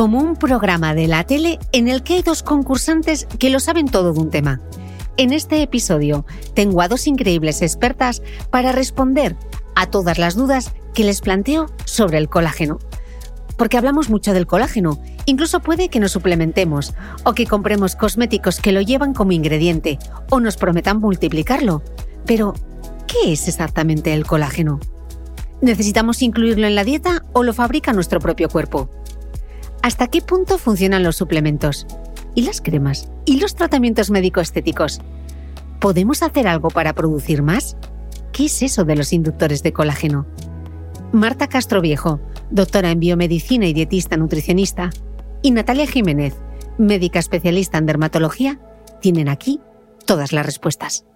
Como un programa de la tele en el que hay dos concursantes que lo saben todo de un tema. En este episodio tengo a dos increíbles expertas para responder a todas las dudas que les planteo sobre el colágeno. Porque hablamos mucho del colágeno, incluso puede que nos suplementemos o que compremos cosméticos que lo llevan como ingrediente o nos prometan multiplicarlo. Pero, ¿qué es exactamente el colágeno? ¿Necesitamos incluirlo en la dieta o lo fabrica nuestro propio cuerpo? ¿Hasta qué punto funcionan los suplementos? ¿Y las cremas? ¿Y los tratamientos médico-estéticos? ¿Podemos hacer algo para producir más? ¿Qué es eso de los inductores de colágeno? Marta Castro Viejo, doctora en biomedicina y dietista nutricionista, y Natalia Jiménez, médica especialista en dermatología, tienen aquí todas las respuestas.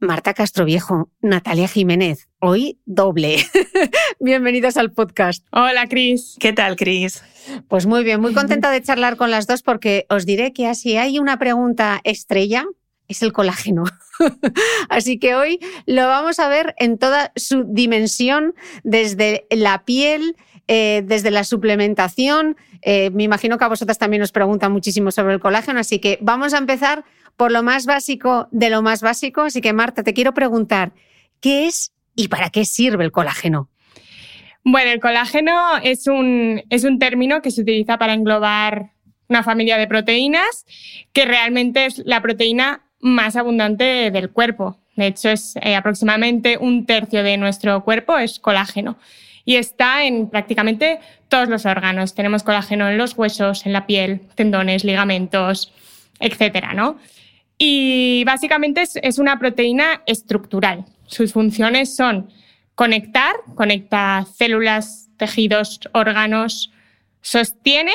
Marta Castroviejo, Natalia Jiménez, hoy doble. Bienvenidos al podcast. Hola, Cris. ¿Qué tal, Cris? Pues muy bien, muy contenta de charlar con las dos porque os diré que así hay una pregunta estrella, es el colágeno. Así que hoy lo vamos a ver en toda su dimensión, desde la piel, eh, desde la suplementación. Eh, me imagino que a vosotras también os preguntan muchísimo sobre el colágeno, así que vamos a empezar por lo más básico de lo más básico. Así que, Marta, te quiero preguntar, ¿qué es y para qué sirve el colágeno? Bueno, el colágeno es un, es un término que se utiliza para englobar una familia de proteínas que realmente es la proteína más abundante del cuerpo. De hecho, es eh, aproximadamente un tercio de nuestro cuerpo es colágeno y está en prácticamente todos los órganos. Tenemos colágeno en los huesos, en la piel, tendones, ligamentos, etcétera, ¿no? Y básicamente es, una proteína estructural. Sus funciones son conectar, conecta células, tejidos, órganos, sostiene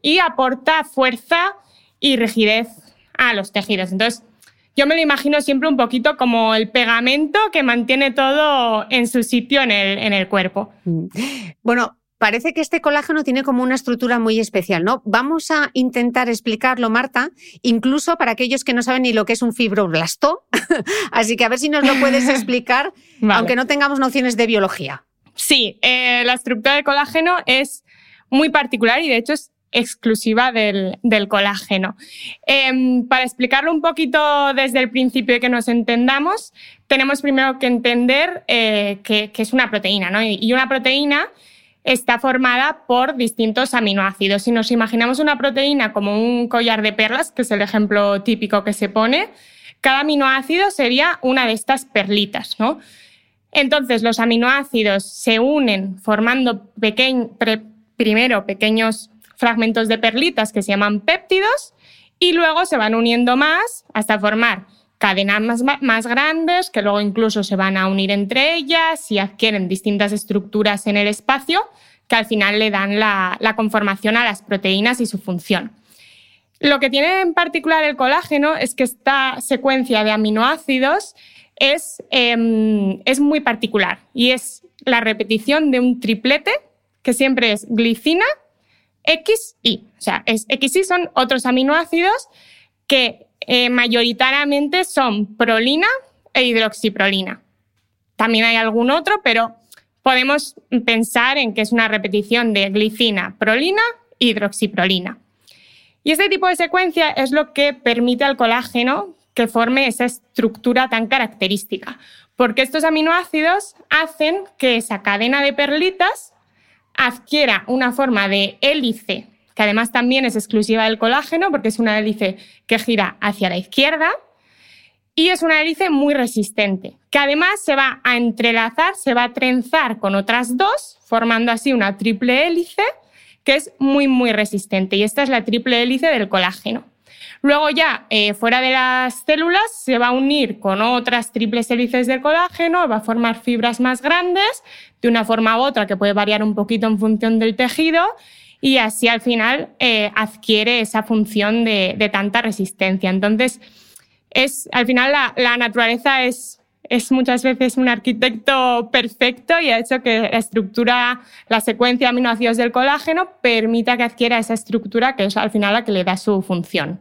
y aporta fuerza y rigidez a los tejidos. Entonces, yo me lo imagino siempre un poquito como el pegamento que mantiene todo en su sitio en el, cuerpo. Mm. Bueno, Parece que este colágeno tiene como una estructura muy especial, ¿no? Vamos a intentar explicarlo, Marta, incluso para aquellos que no saben ni lo que es un fibroblasto. Así que a ver si nos lo puedes explicar, aunque no tengamos nociones de biología. Sí, eh, la estructura del colágeno es muy particular y de hecho es exclusiva del, colágeno. Em, para explicarlo un poquito desde el principio y que nos entendamos, tenemos primero que entender eh, que, es una proteína, ¿no? Y una proteína está formada por distintos aminoácidos. Si nos imaginamos una proteína como un collar de perlas, que es el ejemplo típico que se pone, cada aminoácido sería una de estas perlitas, ¿no? Entonces, los aminoácidos se unen formando primero pequeños fragmentos de perlitas que se llaman péptidos y luego se van uniendo más hasta formar cadenas más, grandes que luego incluso se van a unir entre ellas y adquieren distintas estructuras en el espacio que al final le dan la, conformación a las proteínas y su función. Lo que tiene en particular el colágeno es que esta secuencia de aminoácidos es, em, es muy particular y es la repetición de un triplete que siempre es glicina, X, Y. O sea, es, X, Y son otros aminoácidos que eh, mayoritariamente son prolina e hidroxiprolina. También hay algún otro, pero podemos pensar en que es una repetición de glicina, prolina, hidroxiprolina. Y este tipo de secuencia es lo que permite al colágeno que forme esa estructura tan característica, porque estos aminoácidos hacen que esa cadena de perlitas adquiera una forma de hélice que además también es exclusiva del colágeno porque es una hélice que gira hacia la izquierda y es una hélice muy resistente, que además se va a entrelazar, se va a trenzar con otras dos, formando así una triple hélice que es muy, muy resistente. Y esta es la triple hélice del colágeno. Luego ya, eh, fuera de las células, se va a unir con otras triples hélices del colágeno, va a formar fibras más grandes, de una forma u otra, que puede variar un poquito en función del tejido, y así al final eh, adquiere esa función de, tanta resistencia. Entonces, es, al final la, naturaleza es, es, muchas veces un arquitecto perfecto y ha hecho que la estructura, la secuencia de aminoácidos del colágeno permita que adquiera esa estructura que es al final la que le da su función.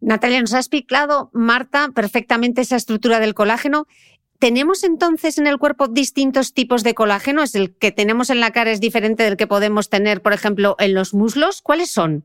Natalia, nos ha explicado, Marta, perfectamente esa estructura del colágeno ¿Tenemos entonces en el cuerpo distintos tipos de colágeno? ¿Es el que tenemos en la cara es diferente del que podemos tener, por ejemplo, en los muslos? ¿Cuáles son?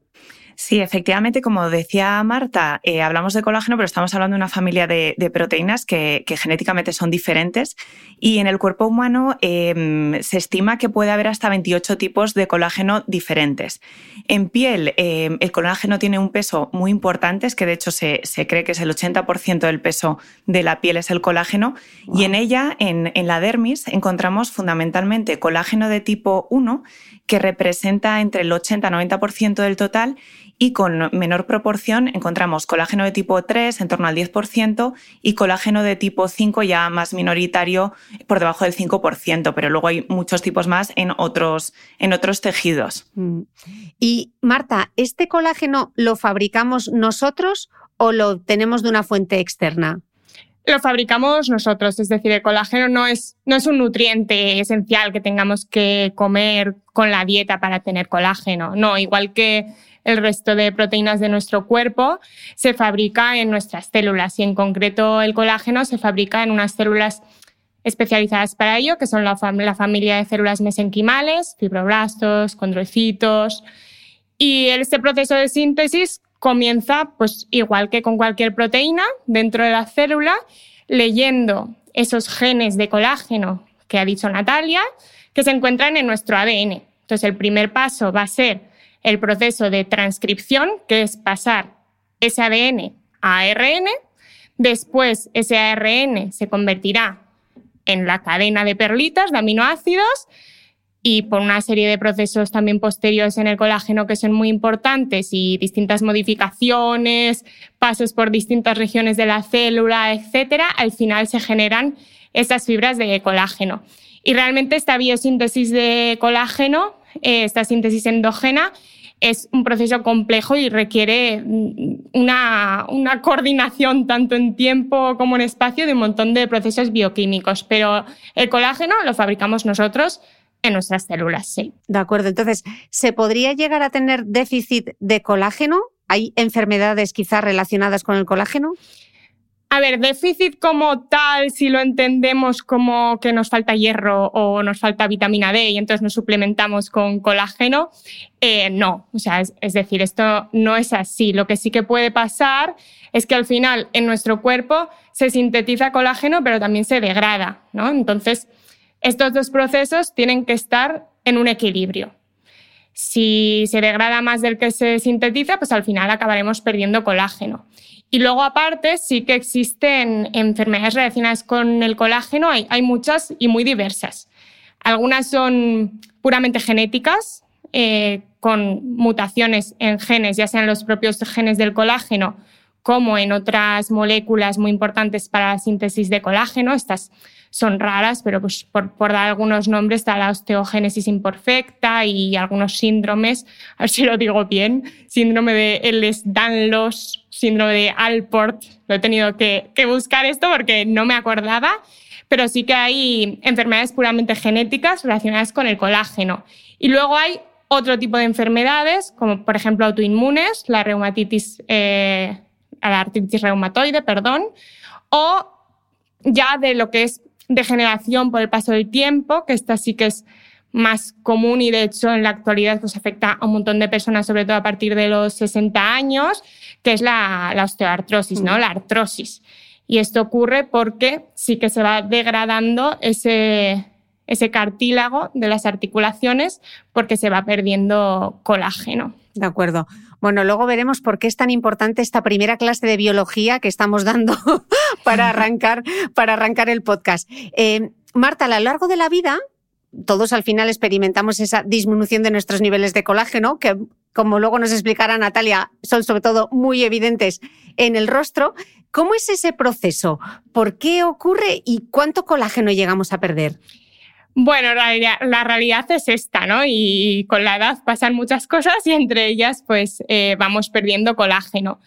Sí, efectivamente, como decía Marta, eh, hablamos de colágeno, pero estamos hablando de una familia de, proteínas que, genéticamente son diferentes y en el cuerpo humano em, se estima que puede haber hasta 28 tipos de colágeno diferentes. En piel, em, el colágeno tiene un peso muy importante, es que de hecho se, cree que es el 80% del peso de la piel es el colágeno y en ella, en, en la dermis, encontramos fundamentalmente colágeno de tipo 1 que representa entre el 80-90% del total y con menor proporción encontramos colágeno de tipo 3 en torno al 10% y colágeno de tipo 5 ya más minoritario por debajo del 5%, pero luego hay muchos tipos más en otros, en otros tejidos. Mm. Y Marta, ¿este colágeno lo fabricamos nosotros o lo tenemos de una fuente externa? Lo fabricamos nosotros, es decir, el colágeno no es, no es un nutriente esencial que tengamos que comer con la dieta para tener colágeno, no, igual que el resto de proteínas de nuestro cuerpo, se fabrica en nuestras células y en concreto el colágeno se fabrica en unas células especializadas para ello, que son la, familia de células mesenquimales, fibroblastos, condrocitos. Y este proceso de síntesis comienza, pues igual que con cualquier proteína, dentro de la célula, leyendo esos genes de colágeno que ha dicho Natalia, que se encuentran en nuestro ADN. Entonces, el primer paso va a ser el proceso de transcripción, que es pasar ese ADN a ARN. Después, ese ARN se convertirá en la cadena de perlitas de aminoácidos y por una serie de procesos también posteriores en el colágeno que son muy importantes y distintas modificaciones, pasos por distintas regiones de la célula, etcétera, al final se generan estas fibras de colágeno. Y realmente esta biosíntesis de colágeno, eh, esta síntesis endógena, es un proceso complejo y requiere una, una, coordinación tanto en tiempo como en espacio de un montón de procesos bioquímicos. Pero el colágeno lo fabricamos nosotros en nuestras células, sí. De acuerdo, entonces, ¿se podría llegar a tener déficit de colágeno? ¿Hay enfermedades quizás relacionadas con el colágeno? A ver, déficit como tal, si lo entendemos como que nos falta hierro o nos falta vitamina D y entonces nos suplementamos con colágeno, eh, no. O sea, es, decir, esto no es así. Lo que sí que puede pasar es que al final en nuestro cuerpo se sintetiza colágeno, pero también se degrada, ¿no? Entonces, estos dos procesos tienen que estar en un equilibrio. Si se degrada más del que se sintetiza, pues al final acabaremos perdiendo colágeno. Y luego, aparte, sí que existen enfermedades relacionadas con el colágeno, hay, muchas y muy diversas. Algunas son puramente genéticas, eh, con mutaciones en genes, ya sean los propios genes del colágeno como en otras moléculas muy importantes para la síntesis de colágeno. Estas son raras, pero pues por, dar algunos nombres está la osteogénesis imperfecta y algunos síndromes, a ver si lo digo bien, síndrome de Ehlers-Danlos, síndrome de Alport, lo he tenido que, buscar esto porque no me acordaba, pero sí que hay enfermedades puramente genéticas relacionadas con el colágeno. Y luego hay otro tipo de enfermedades, como por ejemplo autoinmunes, la reumatitis eh, la artritis reumatoide, perdón, o ya de lo que es degeneración por el paso del tiempo, que esta sí que es más común y de hecho en la actualidad pues afecta a un montón de personas, sobre todo a partir de los 60 años, que es la, osteoartrosis, ¿no? Mm. La artrosis. Y esto ocurre porque sí que se va degradando ese, ese cartílago de las articulaciones porque se va perdiendo colágeno. De acuerdo. Bueno, luego veremos por qué es tan importante esta primera clase de biología que estamos dando para, arrancar, para arrancar el podcast. Eh, Marta, a lo largo de la vida, todos al final experimentamos esa disminución de nuestros niveles de colágeno, que como luego nos explicará Natalia, son sobre todo muy evidentes en el rostro. ¿Cómo es ese proceso? ¿Por qué ocurre y cuánto colágeno llegamos a perder? Bueno, la, realidad es esta, ¿no? Y con la edad pasan muchas cosas y entre ellas, pues, eh, vamos perdiendo colágeno.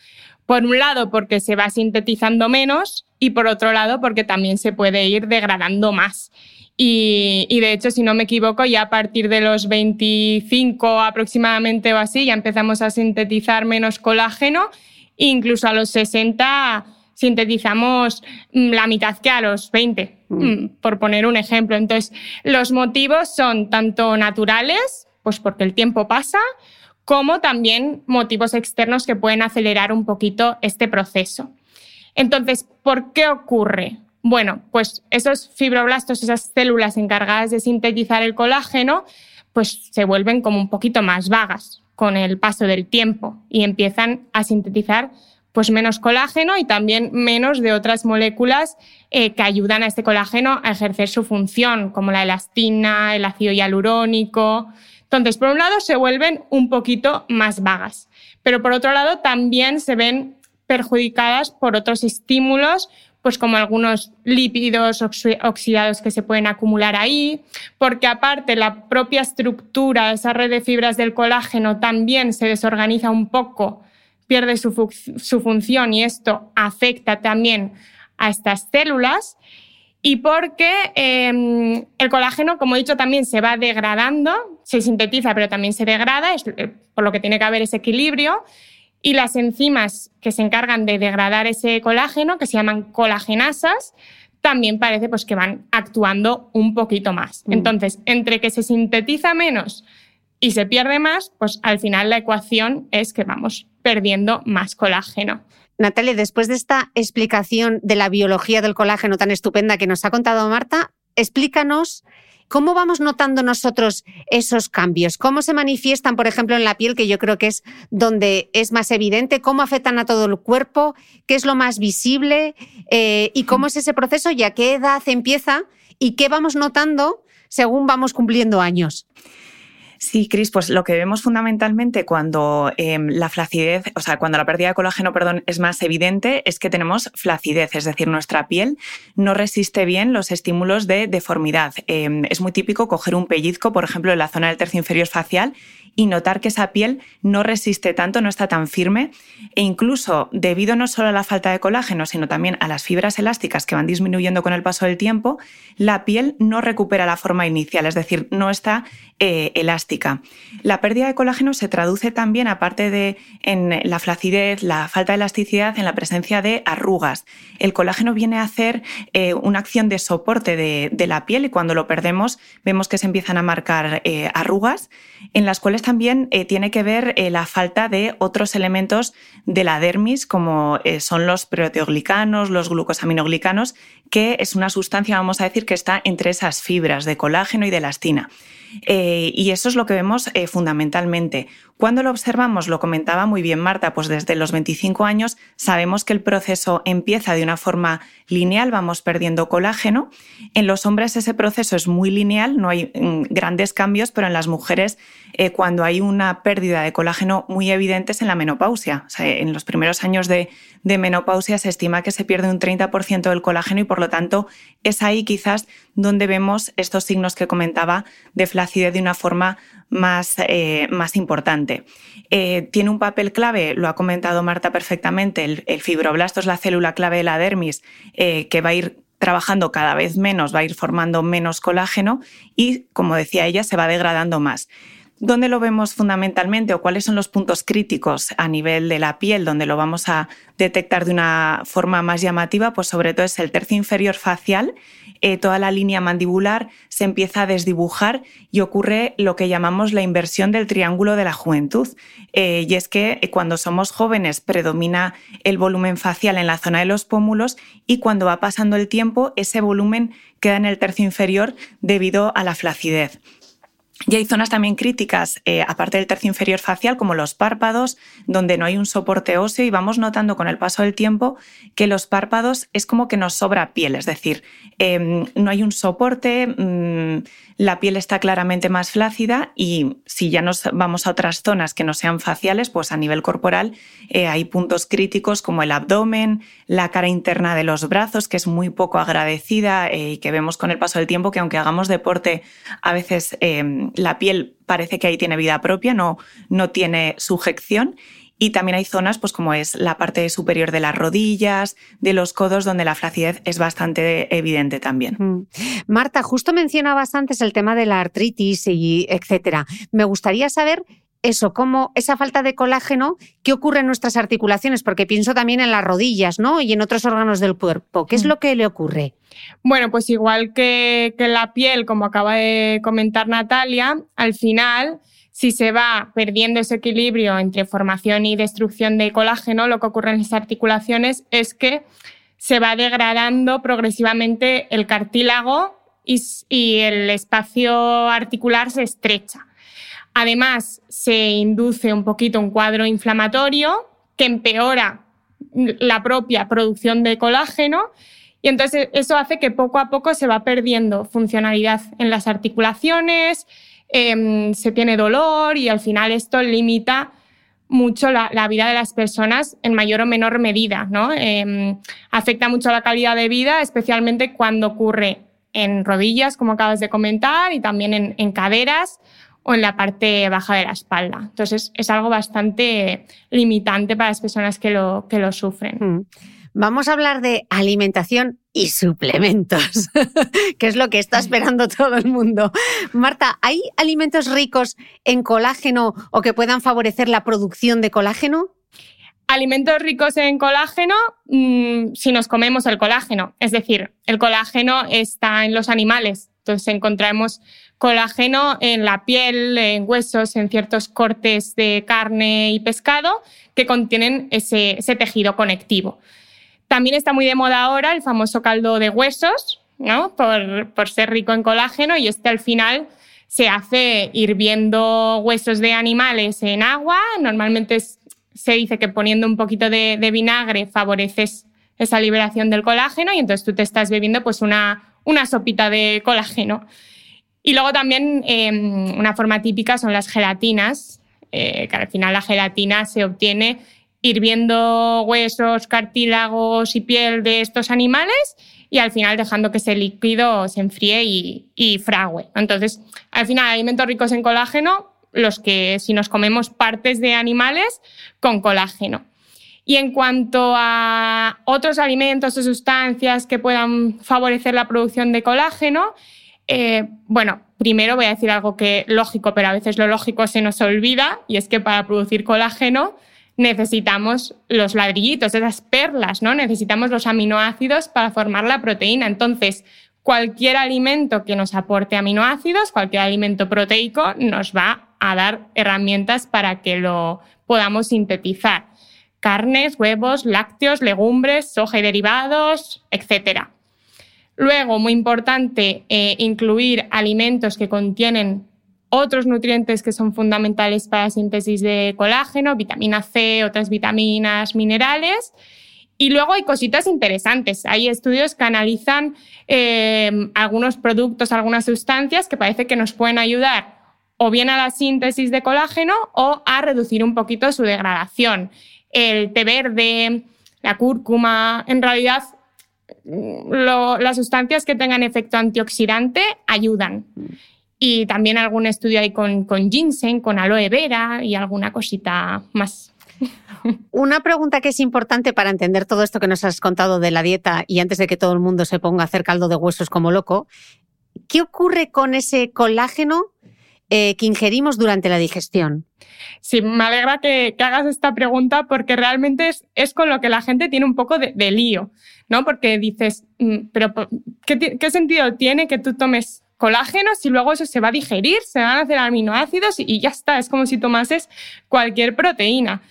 Por un lado, porque se va sintetizando menos y por otro lado, porque también se puede ir degradando más. Y, y, de hecho, si no me equivoco, ya a partir de los 25 aproximadamente o así, ya empezamos a sintetizar menos colágeno. Incluso a los 60 sintetizamos mm, la mitad que a los 20, mm. Mm, por poner un ejemplo. Entonces, los motivos son tanto naturales, pues porque el tiempo pasa, como también motivos externos que pueden acelerar un poquito este proceso. Entonces, ¿por qué ocurre? Bueno, pues esos fibroblastos, esas células encargadas de sintetizar el colágeno, pues se vuelven como un poquito más vagas con el paso del tiempo y empiezan a sintetizar pues menos colágeno y también menos de otras moléculas eh, que ayudan a este colágeno a ejercer su función, como la elastina, el ácido hialurónico. Entonces, por un lado, se vuelven un poquito más vagas, pero por otro lado, también se ven perjudicadas por otros estímulos, pues como algunos lípidos oxidados que se pueden acumular ahí, porque aparte la propia estructura esa red de fibras del colágeno también se desorganiza un poco pierde su, función y esto afecta también a estas células y porque em, el colágeno, como he dicho, también se va degradando, se sintetiza, pero también se degrada, eh, por lo que tiene que haber ese equilibrio. Y las enzimas que se encargan de degradar ese colágeno, que se llaman colagenasas, también parece pues, que van actuando un poquito más. Mm. Entonces, entre que se sintetiza menos y se pierde más, pues al final la ecuación es que vamos perdiendo más colágeno. Natalia, después de esta explicación de la biología del colágeno tan estupenda que nos ha contado Marta, explícanos cómo vamos notando nosotros esos cambios, cómo se manifiestan, por ejemplo, en la piel, que yo creo que es donde es más evidente, cómo afectan a todo el cuerpo, qué es lo más visible eh, y cómo es ese proceso y a qué edad empieza y qué vamos notando según vamos cumpliendo años. Sí, Cris, pues lo que vemos fundamentalmente cuando em, la flacidez, o sea, cuando la pérdida de colágeno, perdón, es más evidente, es que tenemos flacidez, es decir, nuestra piel no resiste bien los estímulos de deformidad. Em, es muy típico coger un pellizco, por ejemplo, en la zona del tercio inferior facial y notar que esa piel no resiste tanto, no está tan firme e incluso debido no solo a la falta de colágeno, sino también a las fibras elásticas que van disminuyendo con el paso del tiempo, la piel no recupera la forma inicial, es decir, no está eh, elástica La pérdida de colágeno se traduce también, aparte de en la flacidez, la falta de elasticidad, en la presencia de arrugas. El colágeno viene a hacer eh, una acción de soporte de, la piel y cuando lo perdemos vemos que se empiezan a marcar eh, arrugas, en las cuales también eh, tiene que ver la falta de otros elementos de la dermis, como son los proteoglicanos, los glucosaminoglicanos, que es una sustancia, vamos a decir, que está entre esas fibras de colágeno y de elastina. Eh, y eso es lo que vemos eh, fundamentalmente. Cuando lo observamos, lo comentaba muy bien Marta, pues desde los 25 años sabemos que el proceso empieza de una forma lineal, vamos perdiendo colágeno. En los hombres ese proceso es muy lineal, no hay mm, grandes cambios, pero en las mujeres eh, cuando hay una pérdida de colágeno muy evidente es en la menopausia. en los primeros años de, de menopausia se estima que se pierde un 30% del colágeno y por lo tanto es ahí quizás donde vemos estos signos que comentaba de flacidez de una forma más, eh, más importante. Eh, tiene un papel clave, lo ha comentado Marta perfectamente, el, fibroblasto es la célula clave de la dermis eh, que va a ir trabajando cada vez menos, va a ir formando menos colágeno y, como decía ella, se va degradando más. ¿Dónde lo vemos fundamentalmente o cuáles son los puntos críticos a nivel de la piel donde lo vamos a detectar de una forma más llamativa? Pues sobre todo es el tercio inferior facial, eh, toda la línea mandibular se empieza a desdibujar y ocurre lo que llamamos la inversión del triángulo de la juventud. Eh, y es que eh, cuando somos jóvenes predomina el volumen facial en la zona de los pómulos y cuando va pasando el tiempo ese volumen queda en el tercio inferior debido a la flacidez. Y hay zonas también críticas, eh, aparte del tercio inferior facial, como los párpados, donde no hay un soporte óseo y vamos notando con el paso del tiempo que los párpados es como que nos sobra piel, es decir, em, no hay un soporte, mm, la piel está claramente más flácida y si ya nos vamos a otras zonas que no sean faciales, pues a nivel corporal eh, hay puntos críticos como el abdomen, la cara interna de los brazos, que es muy poco agradecida eh, y que vemos con el paso del tiempo que aunque hagamos deporte, a veces em, la piel parece que ahí tiene vida propia, no, no tiene sujeción. Y también hay zonas, pues como es la parte superior de las rodillas, de los codos, donde la flacidez es bastante evidente también. Mm. Marta, justo mencionabas antes el tema de la artritis y etcétera. Me gustaría saber eso, cómo esa falta de colágeno, ¿qué ocurre en nuestras articulaciones? Porque pienso también en las rodillas, ¿no? Y en otros órganos del cuerpo. ¿Qué es mm. lo que le ocurre? Bueno, pues igual que, que la piel, como acaba de comentar Natalia, al final si se va perdiendo ese equilibrio entre formación y destrucción de colágeno, lo que ocurre en las articulaciones es que se va degradando progresivamente el cartílago y, el espacio articular se estrecha. Además, se induce un poquito un cuadro inflamatorio que empeora la propia producción de colágeno y entonces eso hace que poco a poco se va perdiendo funcionalidad en las articulaciones, Em, se tiene dolor y al final esto limita mucho la, vida de las personas en mayor o menor medida. ¿no? Em, afecta mucho la calidad de vida, especialmente cuando ocurre en rodillas, como acabas de comentar, y también en, caderas o en la parte baja de la espalda. Entonces es algo bastante limitante para las personas que lo, que lo sufren. Mm. Vamos a hablar de alimentación y suplementos, que es lo que está esperando todo el mundo. Marta, ¿hay alimentos ricos en colágeno o que puedan favorecer la producción de colágeno? Alimentos ricos en colágeno mm, si nos comemos el colágeno. Es decir, el colágeno está en los animales. Entonces encontramos colágeno en la piel, en huesos, en ciertos cortes de carne y pescado que contienen ese tejido conectivo. También está muy de moda ahora el famoso caldo de huesos, ¿no? Por, ser rico en colágeno y este al final se hace hirviendo huesos de animales en agua. Normalmente se dice que poniendo un poquito de, vinagre favoreces esa liberación del colágeno y entonces tú te estás bebiendo pues una, una sopita de colágeno. Y luego también em, una forma típica son las gelatinas, eh, que al final la gelatina se obtiene hirviendo huesos, cartílagos y piel de estos animales y al final dejando que ese líquido se enfríe y, y frague. Entonces, al final, alimentos ricos en colágeno, los que si nos comemos partes de animales con colágeno. Y en cuanto a otros alimentos o sustancias que puedan favorecer la producción de colágeno, Eh, bueno, primero voy a decir algo que lógico, pero a veces lo lógico se nos olvida, y es que para producir colágeno necesitamos los ladrillitos, esas perlas, ¿no? Necesitamos los aminoácidos para formar la proteína. Entonces, cualquier alimento que nos aporte aminoácidos, cualquier alimento proteico, nos va a dar herramientas para que lo podamos sintetizar. Carnes, huevos, lácteos, legumbres, soja y derivados, etc. Luego, muy importante, eh, incluir alimentos que contienen otros nutrientes que son fundamentales para la síntesis de colágeno, vitamina C, otras vitaminas, minerales. Y luego hay cositas interesantes. Hay estudios que analizan eh, algunos productos, algunas sustancias que parece que nos pueden ayudar o bien a la síntesis de colágeno o a reducir un poquito su degradación. El té verde, la cúrcuma, en realidad las sustancias que tengan efecto antioxidante ayudan. Y también algún estudio ahí con, con ginseng, con aloe vera y alguna cosita más. Una pregunta que es importante para entender todo esto que nos has contado de la dieta y antes de que todo el mundo se ponga a hacer caldo de huesos como loco, ¿qué ocurre con ese colágeno eh, que ingerimos durante la digestión? Sí, me alegra que, hagas esta pregunta porque realmente es, con lo que la gente tiene un poco de, lío, ¿no? Porque dices, mm, pero ¿qué, ¿qué, sentido tiene que tú tomes colágenos y luego eso se va a digerir, se van a hacer aminoácidos y ya está, es como si tomases cualquier proteína.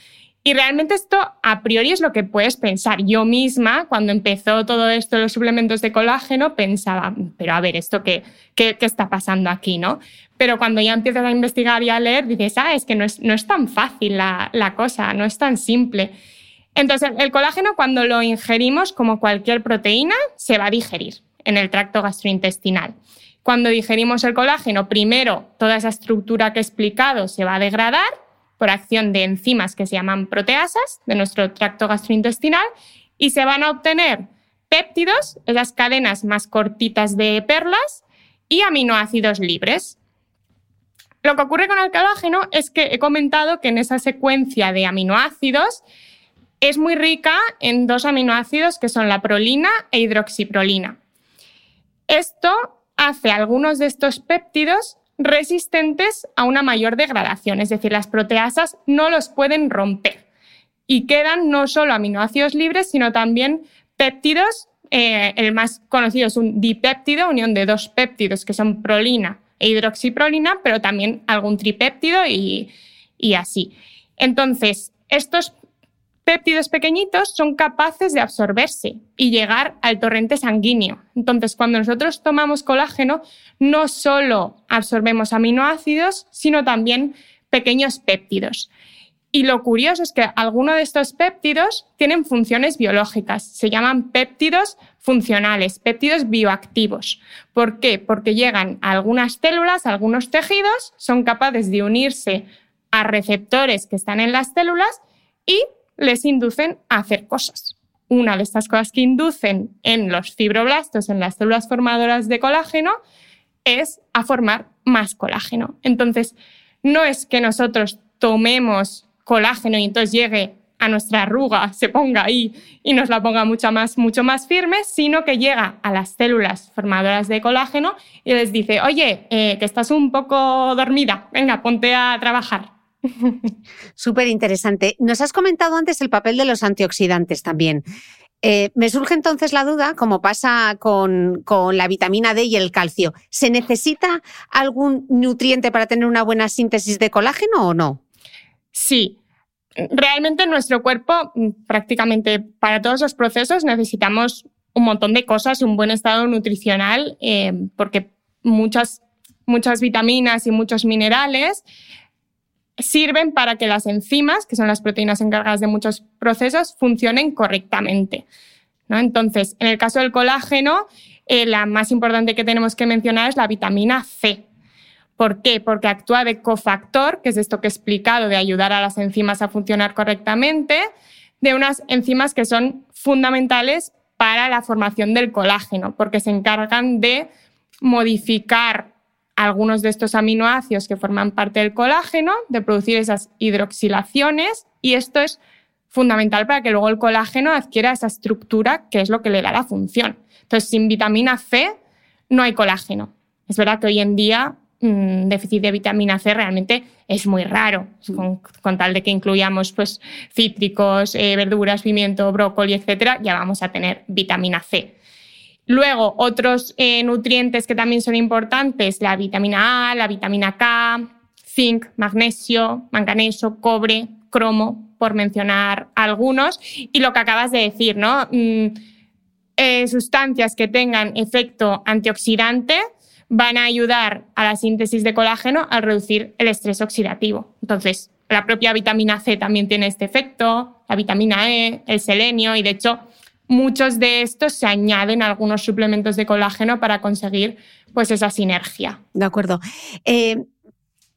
Y realmente esto a priori es lo que puedes pensar. Yo misma, cuando empezó todo esto, los suplementos de colágeno, pensaba, pero a ver, ¿esto qué, qué, está pasando aquí? ¿no? Pero cuando ya empiezas a investigar y a leer, dices, ah, es que no es, no es tan fácil la, la cosa, no es tan simple. Entonces, el colágeno cuando lo ingerimos, como cualquier proteína, se va a digerir en el tracto gastrointestinal. Cuando digerimos el colágeno, primero toda esa estructura que he explicado se va a degradar por acción de enzimas que se llaman proteasas de nuestro tracto gastrointestinal y se van a obtener péptidos, esas cadenas más cortitas de perlas, y aminoácidos libres. Lo que ocurre con el colágeno es que he comentado que en esa secuencia de aminoácidos es muy rica en dos aminoácidos que son la prolina e hidroxiprolina. Esto hace algunos de estos péptidos resistentes a una mayor degradación, es decir, las proteasas no los pueden romper y quedan no solo aminoácidos libres, sino también péptidos. Eh, el más conocido es un dipéptido, unión de dos péptidos que son prolina e hidroxiprolina, pero también algún tripéptido y, y así. Entonces, estos péptidos pequeñitos son capaces de absorberse y llegar al torrente sanguíneo. Entonces, cuando nosotros tomamos colágeno, no solo absorbemos aminoácidos, sino también pequeños péptidos. Y lo curioso es que algunos de estos péptidos tienen funciones biológicas. Se llaman péptidos funcionales, péptidos bioactivos. ¿Por qué? Porque llegan a algunas células, a algunos tejidos, son capaces de unirse a receptores que están en las células y les inducen a hacer cosas. Una de estas cosas que inducen en los fibroblastos, en las células formadoras de colágeno, es a formar más colágeno. Entonces, no es que nosotros tomemos colágeno y entonces llegue a nuestra arruga, se ponga ahí y nos la ponga mucho más, mucho más firme, sino que llega a las células formadoras de colágeno y les dice, oye, eh, que estás un poco dormida, venga, ponte a trabajar. Súper interesante. Nos has comentado antes el papel de los antioxidantes también. Eh, me surge entonces la duda, como pasa con, la vitamina D y el calcio, ¿se necesita algún nutriente para tener una buena síntesis de colágeno o no? Sí. Realmente en nuestro cuerpo, prácticamente para todos los procesos, necesitamos un montón de cosas y un buen estado nutricional, eh, porque muchas, muchas vitaminas y muchos minerales sirven para que las enzimas, que son las proteínas encargadas de muchos procesos, funcionen correctamente. ¿no? Entonces, en el caso del colágeno, eh, la más importante que tenemos que mencionar es la vitamina C. ¿Por qué? Porque actúa de cofactor, que es esto que he explicado, de ayudar a las enzimas a funcionar correctamente, de unas enzimas que son fundamentales para la formación del colágeno, porque se encargan de modificar algunos de estos aminoácidos que forman parte del colágeno, de producir esas hidroxilaciones y esto es fundamental para que luego el colágeno adquiera esa estructura que es lo que le da la función. Entonces, sin vitamina C no hay colágeno. Es verdad que hoy en día mm, déficit de vitamina C realmente es muy raro, con, tal de que incluyamos pues, cítricos, eh, verduras, pimiento, brócoli, etcétera, ya vamos a tener vitamina C. Luego, otros eh, nutrientes que también son importantes, la vitamina A, la vitamina K, zinc, magnesio, manganeso, cobre, cromo, por mencionar algunos. Y lo que acabas de decir, ¿no? Mm, eh, sustancias que tengan efecto antioxidante van a ayudar a la síntesis de colágeno al reducir el estrés oxidativo. Entonces, la propia vitamina C también tiene este efecto, la vitamina E, el selenio y de hecho muchos de estos se añaden a algunos suplementos de colágeno para conseguir pues esa sinergia. De acuerdo. Eh,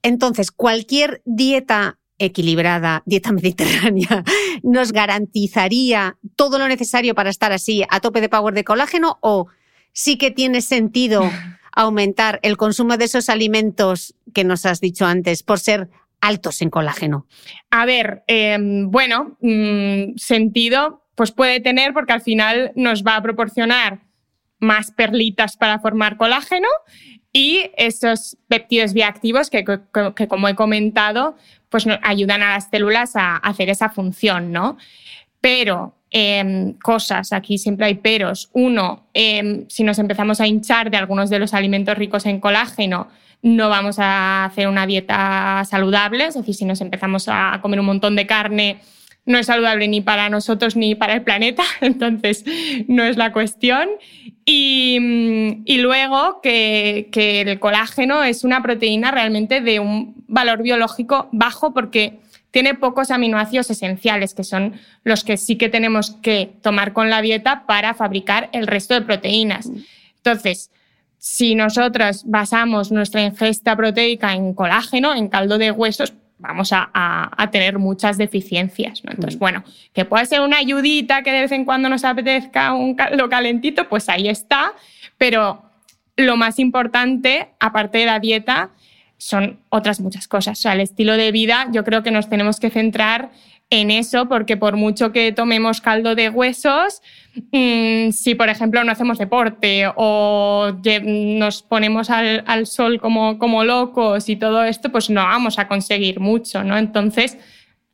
entonces, cualquier dieta equilibrada, dieta mediterránea, nos garantizaría todo lo necesario para estar así a tope de power de colágeno o sí que tiene sentido aumentar el consumo de esos alimentos que nos has dicho antes por ser altos en colágeno? A ver, em, bueno, mm, sentido pues puede tener porque al final nos va a proporcionar más perlitas para formar colágeno y esos péptidos bioactivos que, como he comentado, pues ayudan a las células a hacer esa función, ¿no? Pero em, cosas, aquí siempre hay peros. Uno, em, si nos empezamos a hinchar de algunos de los alimentos ricos en colágeno, no vamos a hacer una dieta saludable, es decir, si nos empezamos a comer un montón de carne, no es saludable ni para nosotros ni para el planeta, entonces no es la cuestión. Y, luego que, que, el colágeno es una proteína realmente de un valor biológico bajo porque tiene pocos aminoácidos esenciales, que son los que sí que tenemos que tomar con la dieta para fabricar el resto de proteínas. Entonces, si nosotros basamos nuestra ingesta proteica en colágeno, en caldo de huesos, vamos a, tener muchas deficiencias. Entonces, mm. bueno, que puede ser una ayudita que de vez en cuando nos apetezca un lo calentito, pues ahí está. Pero lo más importante, aparte de la dieta, son otras muchas cosas. O sea, el estilo de vida, yo creo que nos tenemos que centrar en eso, porque por mucho que tomemos caldo de huesos, mm, si por ejemplo no hacemos deporte o nos ponemos al, sol como, como, locos y todo esto, pues no vamos a conseguir mucho, ¿no? Entonces,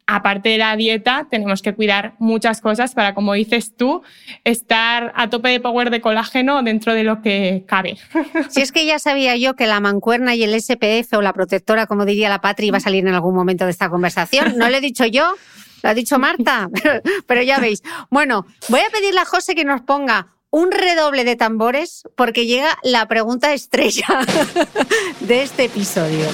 aparte de la dieta, tenemos que cuidar muchas cosas para, como dices tú, estar a tope de power de colágeno dentro de lo que cabe. Si es que ya sabía yo que la mancuerna y el SPF o la protectora, como diría la Patri, iba a salir en algún momento de esta conversación. No le he dicho yo, lo ha dicho Marta, pero ya veis. Bueno, voy a pedirle a José que nos ponga un redoble de tambores porque llega la pregunta estrella de este episodio.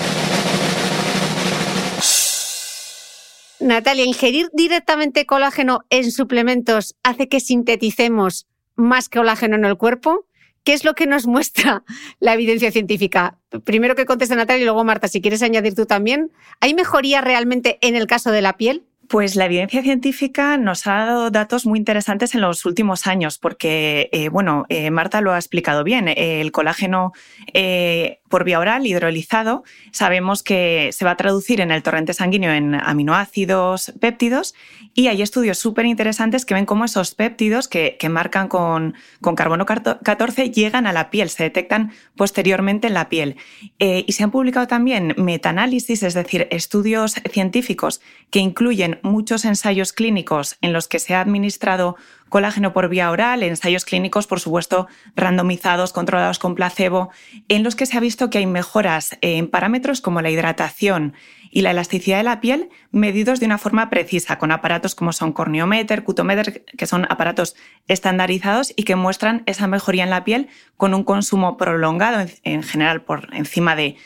Natalia, ingerir directamente colágeno en suplementos hace que sinteticemos más colágeno en el cuerpo. ¿Qué es lo que nos muestra la evidencia científica? Primero que conteste Natalia y luego Marta, si quieres añadir tú también. ¿Hay mejoría realmente en el caso de la piel? Pues la evidencia científica nos ha dado datos muy interesantes en los últimos años, porque, eh, bueno, eh, Marta lo ha explicado bien, el colágeno eh, por vía oral hidrolizado sabemos que se va a traducir en el torrente sanguíneo en aminoácidos, péptidos, y hay estudios súper interesantes que ven cómo esos péptidos que, marcan con, con, carbono 14 llegan a la piel, se detectan posteriormente en la piel. y se han publicado también metaanálisis, es decir, estudios científicos que incluyen muchos ensayos clínicos en los que se ha administrado colágeno por vía oral, ensayos clínicos, por supuesto, randomizados, controlados con placebo, en los que se ha visto que hay mejoras en parámetros como la hidratación y la elasticidad de la piel medidos de una forma precisa, con aparatos como son corneometer, cutometer, que son aparatos estandarizados y que muestran esa mejoría en la piel con un consumo prolongado, en general por encima de,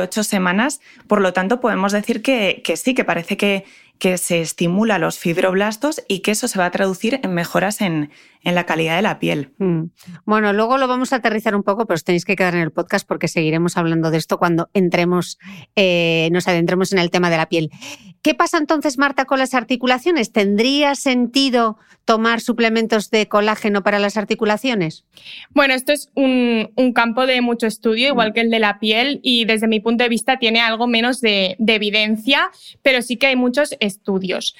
ocho semanas. Por lo tanto, podemos decir que, que sí, que parece que que se estimula los fibroblastos y que eso se va a traducir en mejoras en, en la calidad de la piel. Mm. Bueno, luego lo vamos a aterrizar un poco, pero os tenéis que quedar en el podcast porque seguiremos hablando de esto cuando entremos, eh, nos adentremos en el tema de la piel. ¿Qué pasa entonces, Marta, con las articulaciones? ¿Tendría sentido tomar suplementos de colágeno para las articulaciones? Bueno, esto es un, campo de mucho estudio, igual mm. que el de la piel, y desde mi punto de vista tiene algo menos de, de evidencia, pero sí que hay muchos estudios.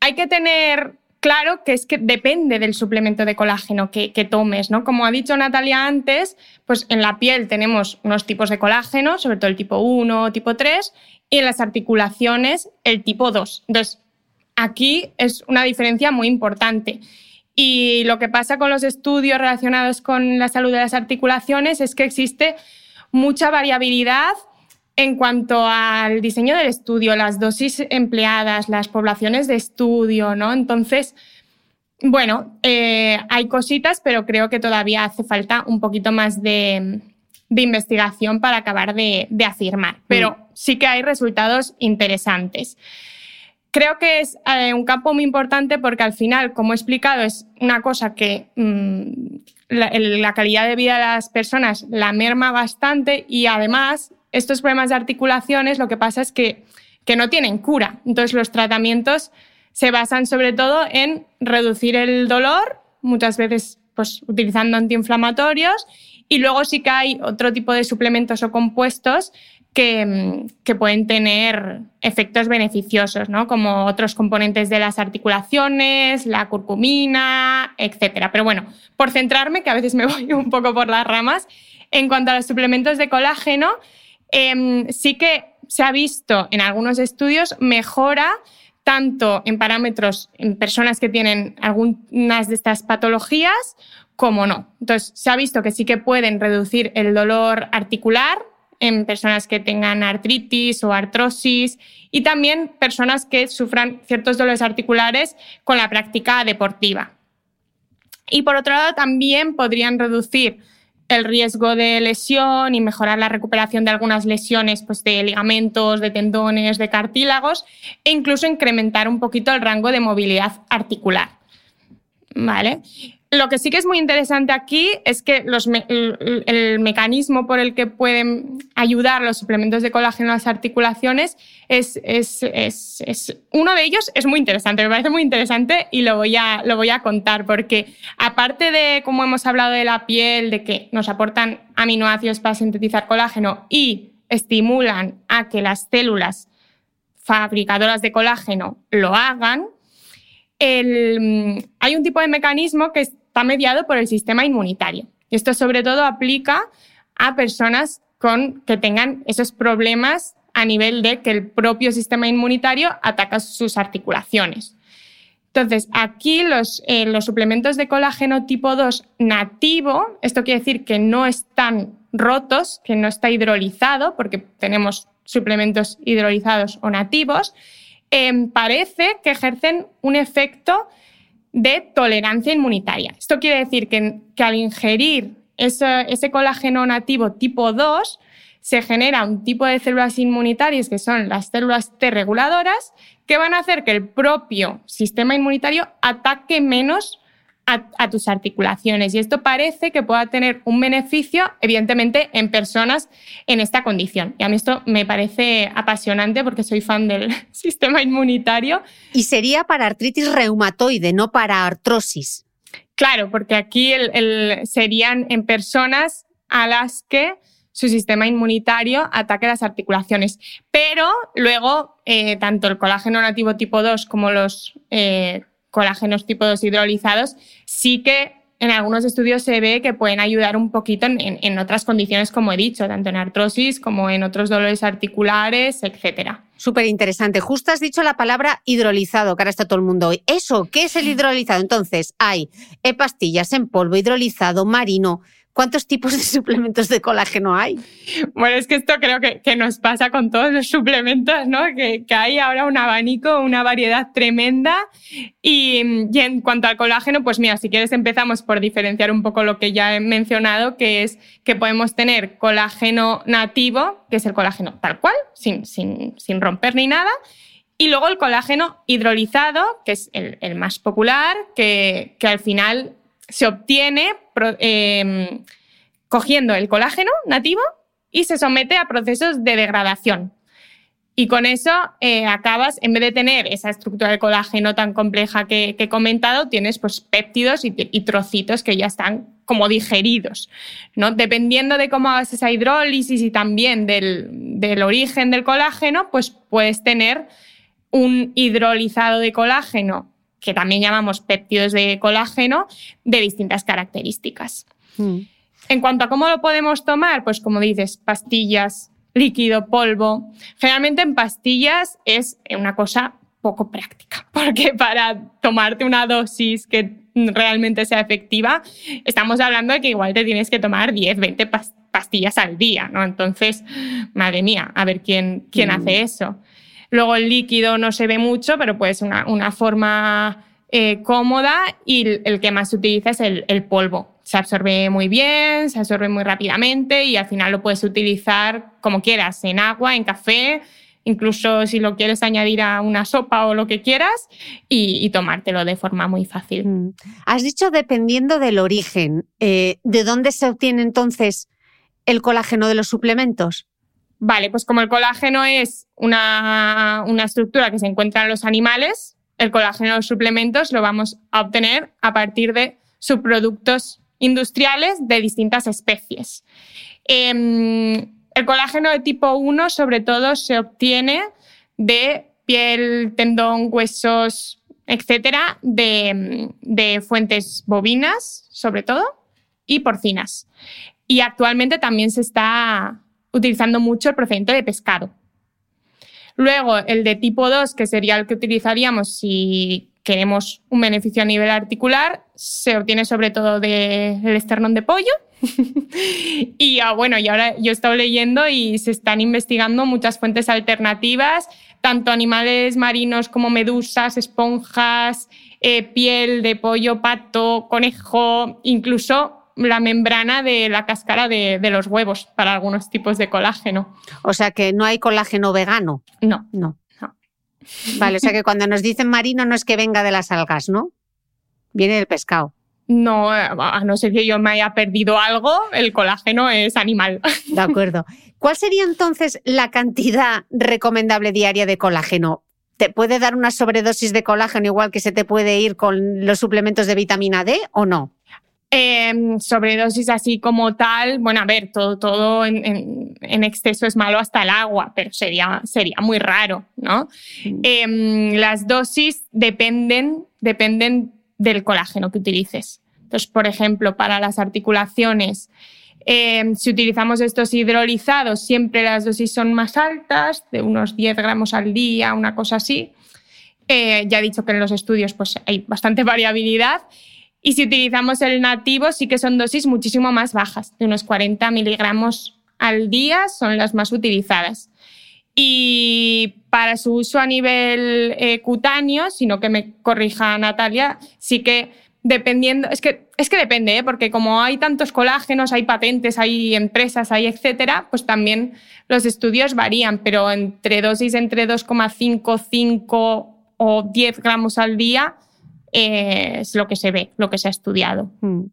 Hay que tener claro que es que depende del suplemento de colágeno que, tomes, ¿no? Como ha dicho Natalia antes, pues en la piel tenemos unos tipos de colágeno, sobre todo el tipo 1, tipo 3, y en las articulaciones el tipo 2. Entonces, aquí es una diferencia muy importante. Y lo que pasa con los estudios relacionados con la salud de las articulaciones es que existe mucha variabilidad en cuanto al diseño del estudio, las dosis empleadas, las poblaciones de estudio, ¿no? Entonces, bueno, eh, hay cositas, pero creo que todavía hace falta un poquito más de, investigación para acabar de, afirmar. Pero mm. sí que hay resultados interesantes. Creo que es eh, un campo muy importante porque al final, como he explicado, es una cosa que mm, la, calidad de vida de las personas la merma bastante y además estos problemas de articulaciones lo que pasa es que, que no tienen cura. Entonces los tratamientos se basan sobre todo en reducir el dolor, muchas veces pues, utilizando antiinflamatorios, y luego sí que hay otro tipo de suplementos o compuestos que, pueden tener efectos beneficiosos, ¿no? como otros componentes de las articulaciones, la curcumina, etc. Pero bueno, por centrarme, que a veces me voy un poco por las ramas, en cuanto a los suplementos de colágeno, em, sí que se ha visto en algunos estudios mejora tanto en parámetros en personas que tienen algunas de estas patologías como no. Entonces, se ha visto que sí que pueden reducir el dolor articular en personas que tengan artritis o artrosis y también personas que sufran ciertos dolores articulares con la práctica deportiva. Y por otro lado, también podrían reducir el riesgo de lesión y mejorar la recuperación de algunas lesiones pues, de ligamentos, de tendones, de cartílagos e incluso incrementar un poquito el rango de movilidad articular. ¿Vale? Lo que sí que es muy interesante aquí es que el, mecanismo por el que pueden ayudar los suplementos de colágeno a las articulaciones es, uno de ellos es muy interesante, me parece muy interesante y lo voy, a, contar porque aparte de, como hemos hablado de la piel, de que nos aportan aminoácidos para sintetizar colágeno y estimulan a que las células fabricadoras de colágeno lo hagan, hay un tipo de mecanismo que está mediado por el sistema inmunitario. Esto sobre todo aplica a personas con, que tengan esos problemas a nivel de que el propio sistema inmunitario ataca sus articulaciones. Entonces, aquí los, eh, los suplementos de colágeno tipo 2 nativo, esto quiere decir que no están rotos, que no está hidrolizado, porque tenemos suplementos hidrolizados o nativos, em, parece que ejercen un efecto de tolerancia inmunitaria. Esto quiere decir que, al ingerir ese, colágeno nativo tipo 2, se genera un tipo de células inmunitarias que son las células T reguladoras, que van a hacer que el propio sistema inmunitario ataque menos a, tus articulaciones. Y esto parece que pueda tener un beneficio, evidentemente, en personas en esta condición. Y a mí esto me parece apasionante porque soy fan del sistema inmunitario. Y sería para artritis reumatoide, no para artrosis. Claro, porque aquí serían en personas a las que su sistema inmunitario ataque las articulaciones. Pero luego, eh, tanto el colágeno nativo tipo 2 como los eh, colágenos tipo 2 hidrolizados, sí que en algunos estudios se ve que pueden ayudar un poquito en, otras condiciones, como he dicho, tanto en artrosis como en otros dolores articulares, etc. Súper interesante. Justo has dicho la palabra hidrolizado, que ahora está todo el mundo hoy. ¿Eso qué es el hidrolizado? Entonces, hay pastillas en polvo hidrolizado, marino, ¿Cuántos tipos de suplementos de colágeno hay? Bueno, es que esto creo que, nos pasa con todos los suplementos, ¿no? Que, hay ahora un abanico, una variedad tremenda. Y, en cuanto al colágeno, pues mira, si quieres empezamos por diferenciar un poco lo que ya he mencionado, que es que podemos tener colágeno nativo, que es el colágeno tal cual, sin, sin, sin romper ni nada. Y luego el colágeno hidrolizado, que es el, más popular, que, que al final se obtiene em, cogiendo el colágeno nativo y se somete a procesos de degradación. Y con eso eh, acabas, en vez de tener esa estructura de colágeno tan compleja que, he comentado, tienes pues, péptidos y, trocitos que ya están como digeridos. ¿no? Dependiendo de cómo hagas esa hidrólisis y también del, del origen del colágeno, pues puedes tener un hidrolizado de colágeno que también llamamos péptidos de colágeno, de distintas características. Mm. En cuanto a cómo lo podemos tomar, pues como dices, pastillas, líquido, polvo. Generalmente en pastillas es una cosa poco práctica, porque para tomarte una dosis que realmente sea efectiva, estamos hablando de que igual te tienes que tomar 10, 20 pastillas al día, ¿no? Entonces, madre mía, a ver quién, quién mm. hace eso. Luego el líquido no se ve mucho, pero puede ser una, forma eh, cómoda y el que más se utiliza es el, polvo. Se absorbe muy bien, se absorbe muy rápidamente y al final lo puedes utilizar como quieras, en agua, en café, incluso si lo quieres añadir a una sopa o lo que quieras y, tomártelo de forma muy fácil. Mm. Has dicho dependiendo del origen. Eh, ¿De dónde se obtiene entonces el colágeno de los suplementos? Vale, pues como el colágeno es una, estructura que se encuentra en los animales, el colágeno de los suplementos lo vamos a obtener a partir de subproductos industriales de distintas especies. Em, el colágeno de tipo 1 sobre todo se obtiene de piel, tendón, huesos, etcétera, de, de fuentes bovinas, sobre todo, y porcinas. Y actualmente también se está utilizando mucho el procedente de pescado. Luego, el de tipo 2, que sería el que utilizaríamos si queremos un beneficio a nivel articular, se obtiene sobre todo del esternón de pollo. y ah, bueno, y ahora yo he estado leyendo y se están investigando muchas fuentes alternativas, tanto animales marinos como medusas, esponjas, eh, piel de pollo, pato, conejo, incluso la membrana de la cáscara de, los huevos para algunos tipos de colágeno. O sea que no hay colágeno vegano. No. No. Vale, o sea que cuando nos dicen marino no es que venga de las algas, ¿no? Viene del pescado. No, a no ser que yo me haya perdido algo, el colágeno es animal. De acuerdo. ¿Cuál sería entonces la cantidad recomendable diaria de colágeno? ¿Te puede dar una sobredosis de colágeno igual que se te puede ir con los suplementos de vitamina D o no? Eh, sobredosis así como tal, bueno, a ver, todo, todo en, exceso es malo hasta el agua, pero sería, sería muy raro, ¿no? Mm. Em, las dosis dependen, dependen del colágeno que utilices. Entonces, por ejemplo, para las articulaciones, em, si utilizamos estos hidrolizados, siempre las dosis son más altas, de unos 10 gramos al día, una cosa así. Eh, ya he dicho que en los estudios pues, hay bastante variabilidad. Y si utilizamos el nativo, sí que son dosis muchísimo más bajas, de unos 40 miligramos al día son las más utilizadas. Y para su uso a nivel eh, cutáneo, sino que me corrija Natalia, sí que dependiendo, es que, es que depende, ¿eh? porque como hay tantos colágenos, hay patentes, hay empresas, hay etcétera, pues también los estudios varían, pero entre dosis entre 2,5, 5 o 10 gramos al día es lo que se ve, lo que se ha estudiado. Mm.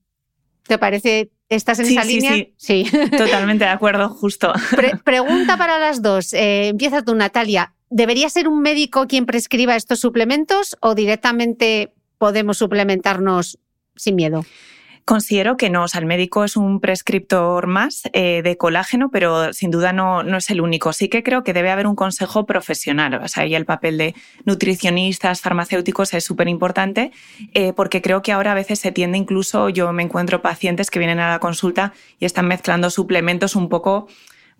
¿Te parece? ¿Estás en esa línea? Sí, sí. Totalmente de acuerdo, justo. pregunta para las dos. Eh, empieza tú, Natalia. ¿Debería ser un médico quien prescriba estos suplementos o directamente podemos suplementarnos sin miedo? Considero que no, o sea, el médico es un prescriptor más eh, de colágeno, pero sin duda no, no es el único. Sí que creo que debe haber un consejo profesional, o sea, ahí el papel de nutricionistas, farmacéuticos es súper importante, eh, porque creo que ahora a veces se tiende incluso, yo me encuentro pacientes que vienen a la consulta y están mezclando suplementos un poco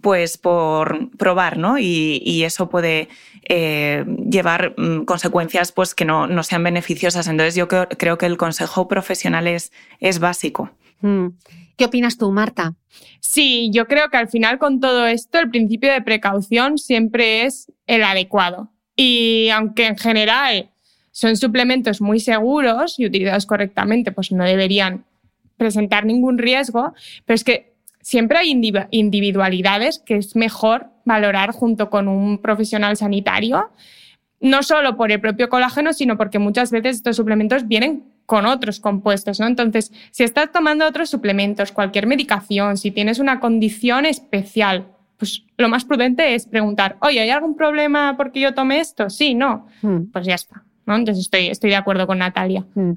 pues por probar, ¿no? Y, eso puede eh, llevar mm, consecuencias pues que no, no, sean beneficiosas. Entonces yo creo, que el consejo profesional es, es básico. Mm. ¿Qué opinas tú, Marta? Sí, yo creo que al final con todo esto el principio de precaución siempre es el adecuado. Y aunque en general son suplementos muy seguros y utilizados correctamente, pues no deberían presentar ningún riesgo, pero es que siempre hay individualidades que es mejor valorar junto con un profesional sanitario, no solo por el propio colágeno, sino porque muchas veces estos suplementos vienen con otros compuestos, ¿no? Entonces, si estás tomando otros suplementos, cualquier medicación, si tienes una condición especial, pues lo más prudente es preguntar, oye, ¿hay algún problema porque yo tome esto? Sí, no. Hmm. Pues ya está. ¿no? Entonces estoy, estoy de acuerdo con Natalia. Hmm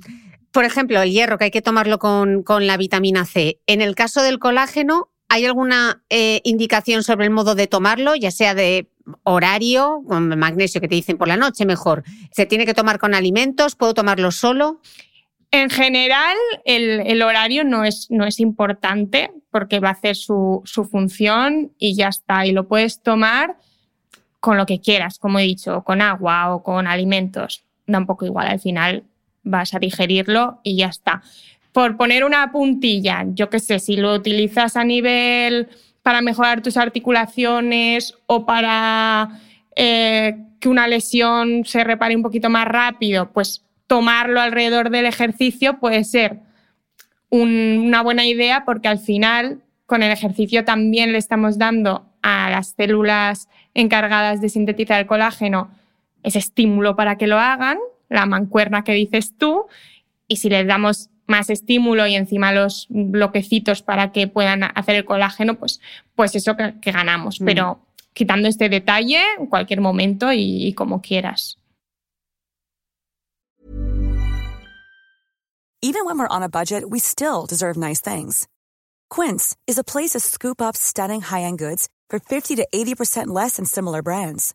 por ejemplo, el hierro, que hay que tomarlo con, la vitamina C. En el caso del colágeno, ¿hay alguna eh, indicación sobre el modo de tomarlo, ya sea de horario, con magnesio que te dicen por la noche mejor. ¿Se tiene que tomar con alimentos? ¿Puedo tomarlo solo? En general, el, horario no es, no es, importante porque va a hacer su, su, función y ya está. Y lo puedes tomar con lo que quieras, como he dicho, con agua o con alimentos. Da un poco igual, al final vas a digerirlo y ya está. Por poner una puntilla, yo qué sé, si lo utilizas a nivel para mejorar tus articulaciones o para eh, que una lesión se repare un poquito más rápido, pues tomarlo alrededor del ejercicio puede ser una buena idea porque al final con el ejercicio también le estamos dando a las células encargadas de sintetizar el colágeno ese estímulo para que lo hagan, la mancuerna que dices tú, y si les damos más estímulo y encima los bloquecitos para que puedan hacer el colágeno, pues, pues eso que, ganamos. Mm. Pero quitando este detalle en cualquier momento y, y como quieras. Even when we're on a budget, we still deserve nice things. Quince is a place to scoop up stunning high-end goods for 50 to 80% less than similar brands.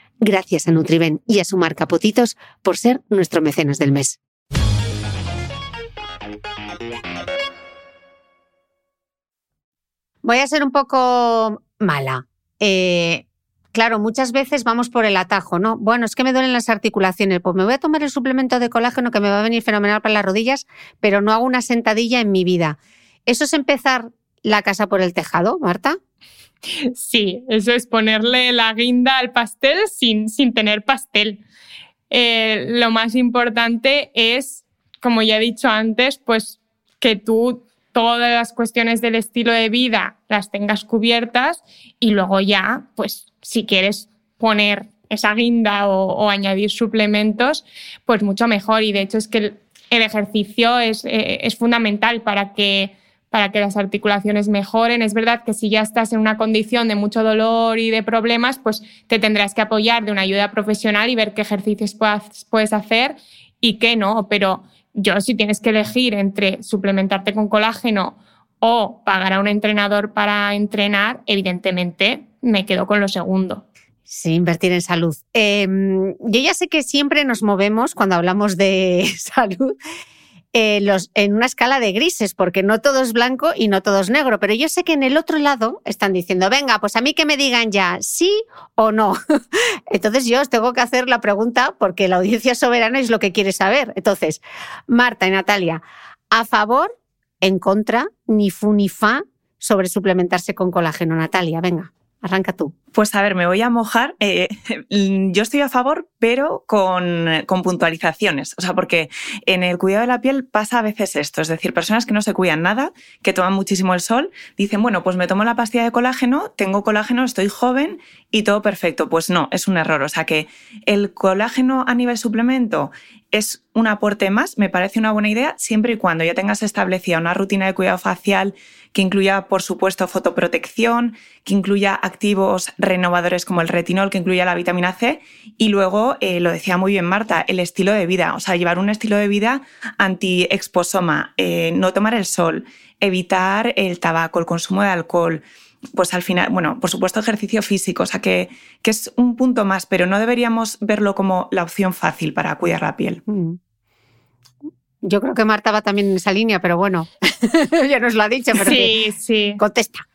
Gracias a Nutriben y a su marca por ser nuestro mecenas del mes. Voy a ser un poco mala. Eh, claro, muchas veces vamos por el atajo, ¿no? Bueno, es que me duelen las articulaciones, pues me voy a tomar el suplemento de colágeno que me va a venir fenomenal para las rodillas, pero no hago una sentadilla en mi vida. ¿Eso es empezar la casa por el tejado, Marta? Sí, eso es ponerle la guinda al pastel sin, sin tener pastel. Eh, lo más importante es, como ya he dicho antes, pues que tú todas las cuestiones del estilo de vida las tengas cubiertas y luego ya, pues si quieres poner esa guinda o, añadir suplementos, pues mucho mejor. Y de hecho es que el, ejercicio es, eh, es fundamental para que para que las articulaciones mejoren. Es verdad que si ya estás en una condición de mucho dolor y de problemas, pues te tendrás que apoyar de una ayuda profesional y ver qué ejercicios puedes hacer y qué no. Pero yo si tienes que elegir entre suplementarte con colágeno o pagar a un entrenador para entrenar, evidentemente me quedo con lo segundo. Sí, invertir en salud. Em, yo ya sé que siempre nos movemos cuando hablamos de salud eh, en una escala de grises, porque no todo es blanco y no todo es negro. Pero yo sé que en el otro lado están diciendo, venga, pues a mí que me digan ya sí o no. Entonces yo os tengo que hacer la pregunta porque la audiencia soberana es lo que quiere saber. Entonces, Marta y Natalia, ¿a favor, en contra, ni fu ni fa sobre suplementarse con colágeno? Natalia, venga, arranca tú. Pues a ver, me voy a mojar. Eh, yo estoy a favor, pero con, con, puntualizaciones. O sea, porque en el cuidado de la piel pasa a veces esto. Es decir, personas que no se cuidan nada, que toman muchísimo el sol, dicen, bueno, pues me tomo la pastilla de colágeno, tengo colágeno, estoy joven y todo perfecto. Pues no, es un error. O sea que el colágeno a nivel suplemento es un aporte más, me parece una buena idea, siempre y cuando ya tengas establecida una rutina de cuidado facial que incluya, por supuesto, fotoprotección, que incluya activos renovadores como el retinol, que incluya la vitamina C, y luego, eh, lo decía muy bien Marta, el estilo de vida, o sea, llevar un estilo de vida anti-exposoma, eh, no tomar el sol, evitar el tabaco, el consumo de alcohol, pues al final, bueno, por supuesto ejercicio físico, o sea que, que, es un punto más, pero no deberíamos verlo como la opción fácil para cuidar la piel. Mm. Yo creo que Marta va también en esa línea, pero bueno, ya nos lo ha dicho, pero sí, sí. contesta.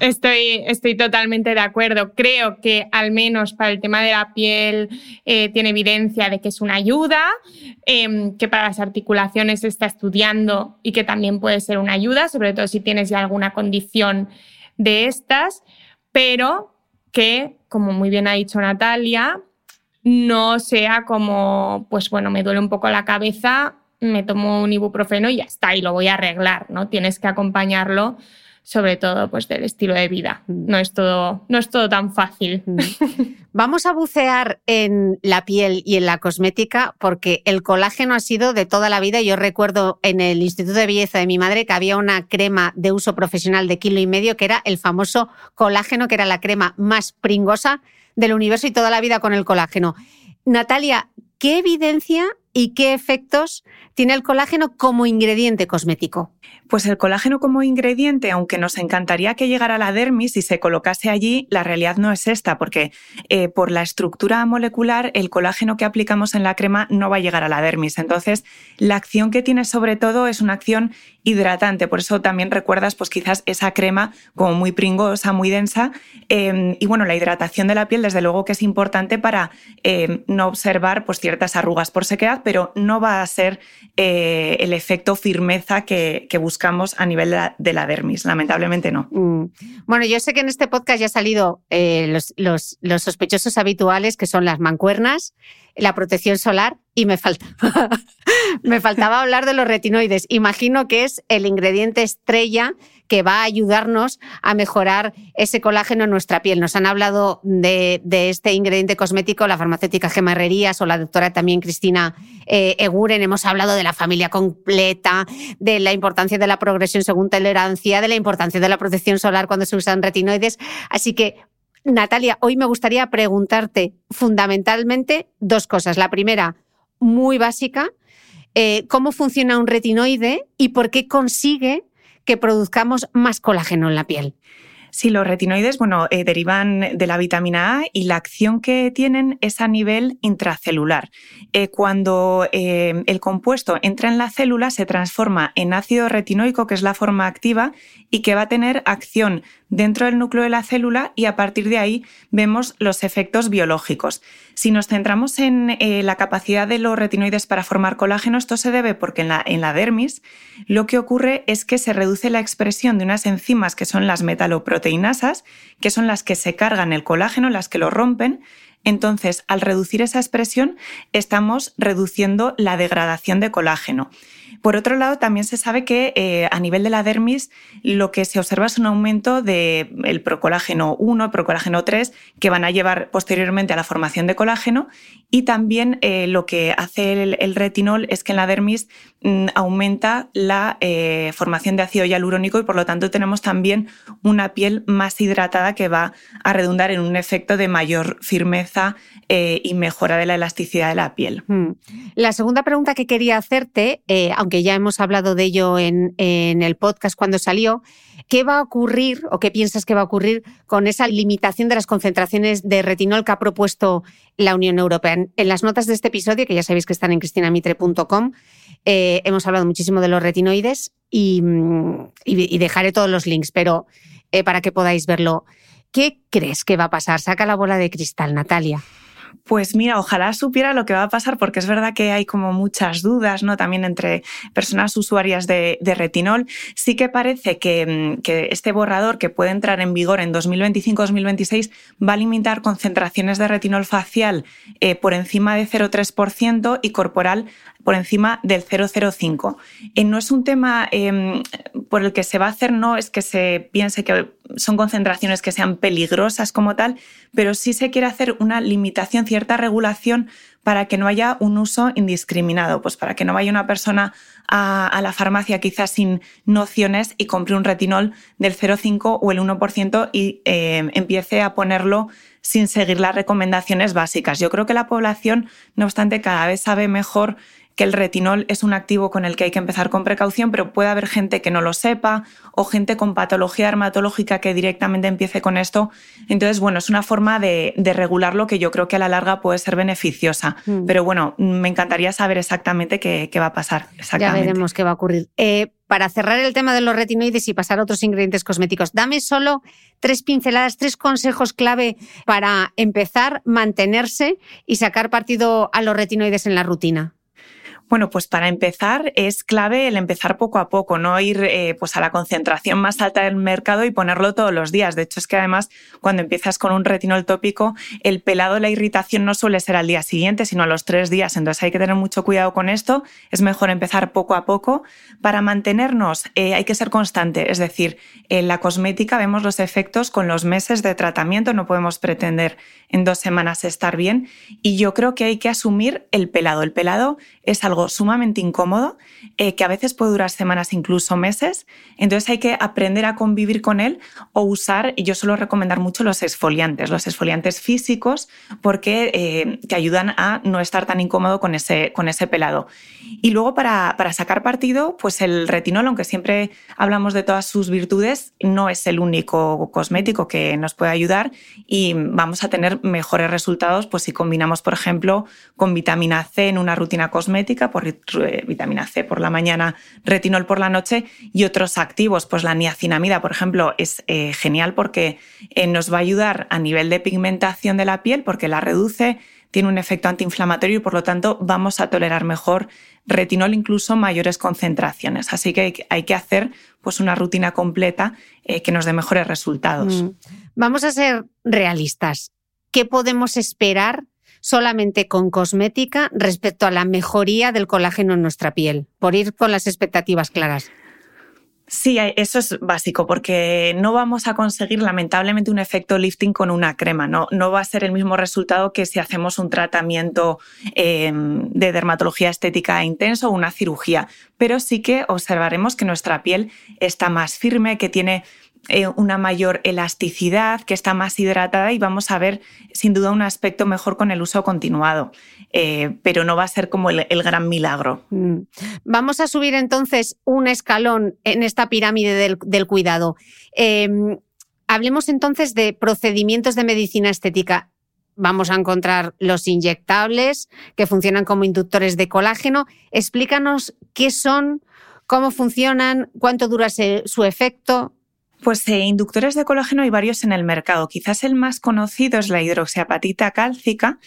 Estoy, estoy totalmente de acuerdo. Creo que al menos para el tema de la piel eh, tiene evidencia de que es una ayuda, em, que para las articulaciones se está estudiando y que también puede ser una ayuda, sobre todo si tienes ya alguna condición de estas, pero que, como muy bien ha dicho Natalia, no sea como, pues bueno, me duele un poco la cabeza, me tomo un ibuprofeno y ya está, y lo voy a arreglar, ¿no? Tienes que acompañarlo sobre todo pues del estilo de vida. Mm. No es todo, no es todo tan fácil. Mm. Vamos a bucear en la piel y en la cosmética porque el colágeno ha sido de toda la vida. Yo recuerdo en el Instituto de Belleza de mi madre que había una crema de uso profesional de kilo y medio que era el famoso colágeno, que era la crema más pringosa del universo y toda la vida con el colágeno. Natalia, ¿qué evidencia y qué efectos tiene el colágeno como ingrediente cosmético? Pues el colágeno como ingrediente, aunque nos encantaría que llegara a la dermis y se colocase allí, la realidad no es esta, porque eh, por la estructura molecular, el colágeno que aplicamos en la crema no va a llegar a la dermis. Entonces, la acción que tiene sobre todo es una acción hidratante. Por eso también recuerdas, pues quizás esa crema como muy pringosa, muy densa. Em, y bueno, la hidratación de la piel, desde luego que es importante para em, no observar pues, ciertas arrugas por sequedad, pero no va a ser eh, el efecto firmeza que, buscamos a nivel de la, dermis. Lamentablemente no. Mm. Bueno, yo sé que en este podcast ya han salido eh, los, los, sospechosos habituales, que son las mancuernas, la protección solar, y me me faltaba hablar de los retinoides. Imagino que es el ingrediente estrella que va a ayudarnos a mejorar ese colágeno en nuestra piel. Nos han hablado de, este ingrediente cosmético la farmacéutica Gemma o la doctora también Cristina eh, Eguren. Hemos hablado de la familia completa, de la importancia de la progresión según tolerancia, de la importancia de la protección solar cuando se usan retinoides. Así que Natalia, hoy me gustaría preguntarte fundamentalmente dos cosas. La primera, muy básica, eh, cómo funciona un retinoide y por qué consigue que produzcamos más colágeno en la piel. Sí, los retinoides, bueno, eh, derivan de la vitamina A y la acción que tienen es a nivel intracelular. Eh, cuando eh, el compuesto entra en la célula, se transforma en ácido retinoico, que es la forma activa, y que va a tener acción dentro del núcleo de la célula y a partir de ahí vemos los efectos biológicos. Si nos centramos en la capacidad de los retinoides para formar colágeno, esto se debe porque en la, en la dermis lo que ocurre es que se reduce la expresión de unas enzimas que son las metaloproteínas proteinasas, que son las que se cargan el colágeno, las que lo rompen. Entonces, al reducir esa expresión, estamos reduciendo la degradación de colágeno. Por otro lado, también se sabe que eh, a nivel de la dermis lo que se observa es un aumento del el procolágeno 1, procolágeno 3, que van a llevar posteriormente a la formación de colágeno. Y también eh, lo que hace el, retinol es que en la dermis mm, aumenta la eh, formación de ácido hialurónico y por lo tanto tenemos también una piel más hidratada que va a redundar en un efecto de mayor firmeza y mejora de la elasticidad de la piel. Hmm. La segunda pregunta que quería hacerte, aunque que ya hemos hablado de ello en, el podcast cuando salió, ¿qué va a ocurrir o qué piensas que va a ocurrir con esa limitación de las concentraciones de retinol que ha propuesto la Unión Europea? En las notas de este episodio, que ya sabéis que están en cristinamitre.com, eh, hemos hablado muchísimo de los retinoides y, dejaré todos los links, pero eh, para que podáis verlo. ¿Qué crees que va a pasar? Saca la bola de cristal, Natalia. Pues mira, ojalá supiera lo que va a pasar porque es verdad que hay como muchas dudas, ¿no? También entre personas usuarias de, retinol. Sí que parece mm, que, este borrador que puede entrar en vigor en 2025-2026 va a limitar concentraciones de retinol facial eh, por encima de 0,3% y corporal por encima del 0,05. Eh, no es un tema em, por el que se va a hacer, no es que se piense que son concentraciones que sean peligrosas como tal, pero sí se quiere hacer una limitación, cierta regulación para que no haya un uso indiscriminado, pues para que no vaya una persona a, la farmacia quizás sin nociones y compre un retinol del 0,5 o el 1% y em, empiece a ponerlo sin seguir las recomendaciones básicas. Yo creo que la población, no obstante, cada vez sabe mejor que el retinol es un activo con el que hay que empezar con precaución, pero puede haber gente que no lo sepa o gente con patología dermatológica que directamente empiece con esto. Entonces, bueno, es una forma de, regularlo que yo creo que a la larga puede ser beneficiosa. Mm. Pero bueno, me encantaría saber exactamente qué, va a pasar. Ya veremos qué va a ocurrir. Eh, para cerrar el tema de los retinoides y pasar a otros ingredientes cosméticos, dame solo tres pinceladas, tres consejos clave para empezar, mantenerse y sacar partido a los retinoides en la rutina. Bueno, pues para empezar es clave el empezar poco a poco, no ir eh, pues a la concentración más alta del mercado y ponerlo todos los días. De hecho, es que además cuando empiezas con un retinol tópico, el pelado, la irritación no suele ser al día siguiente, sino a los tres días. Entonces hay que tener mucho cuidado con esto. Es mejor empezar poco a poco. Para mantenernos eh, hay que ser constante. Es decir, en la cosmética vemos los efectos con los meses de tratamiento. No podemos pretender en dos semanas estar bien. Y yo creo que hay que asumir el pelado. El pelado es algo sumamente incómodo, eh, que a veces puede durar semanas, incluso meses. Entonces hay que aprender a convivir con él o usar, yo suelo recomendar mucho los esfoliantes, los esfoliantes físicos, porque eh, ayudan a no estar tan incómodo con ese, con ese pelado. Y luego para, para sacar partido, pues el retinol, aunque siempre hablamos de todas sus virtudes, no es el único cosmético que nos puede ayudar y vamos a tener mejores resultados pues si combinamos, por ejemplo, con vitamina C en una rutina cosmética por eh, vitamina C por la mañana, retinol por la noche y otros activos. Pues la niacinamida, por ejemplo, es eh, genial porque eh, nos va a ayudar a nivel de pigmentación de la piel porque la reduce, tiene un efecto antiinflamatorio y por lo tanto vamos a tolerar mejor retinol incluso mayores concentraciones. Así que hay que hacer pues una rutina completa que nos dé mejores resultados. Mm. Vamos a ser realistas. ¿Qué podemos esperar solamente con cosmética respecto a la mejoría del colágeno en nuestra piel, por ir con las expectativas claras. Sí, eso es básico, porque no vamos a conseguir lamentablemente un efecto lifting con una crema. No, no va a ser el mismo resultado que si hacemos un tratamiento em, de dermatología estética intenso o una cirugía. Pero sí que observaremos que nuestra piel está más firme, que tiene eh, una mayor elasticidad, que está más hidratada y vamos a ver sin duda un aspecto mejor con el uso continuado. Eh, pero no va a ser como el, gran milagro. Mm. Vamos a subir entonces un escalón en esta pirámide del, cuidado. Em, hablemos entonces de procedimientos de medicina estética. Vamos a encontrar los inyectables que funcionan como inductores de colágeno. Explícanos qué son, cómo funcionan, cuánto dura su efecto. Pues eh, inductores de colágeno hay varios en el mercado. Quizás el más conocido es la hidroxiapatita cálcica.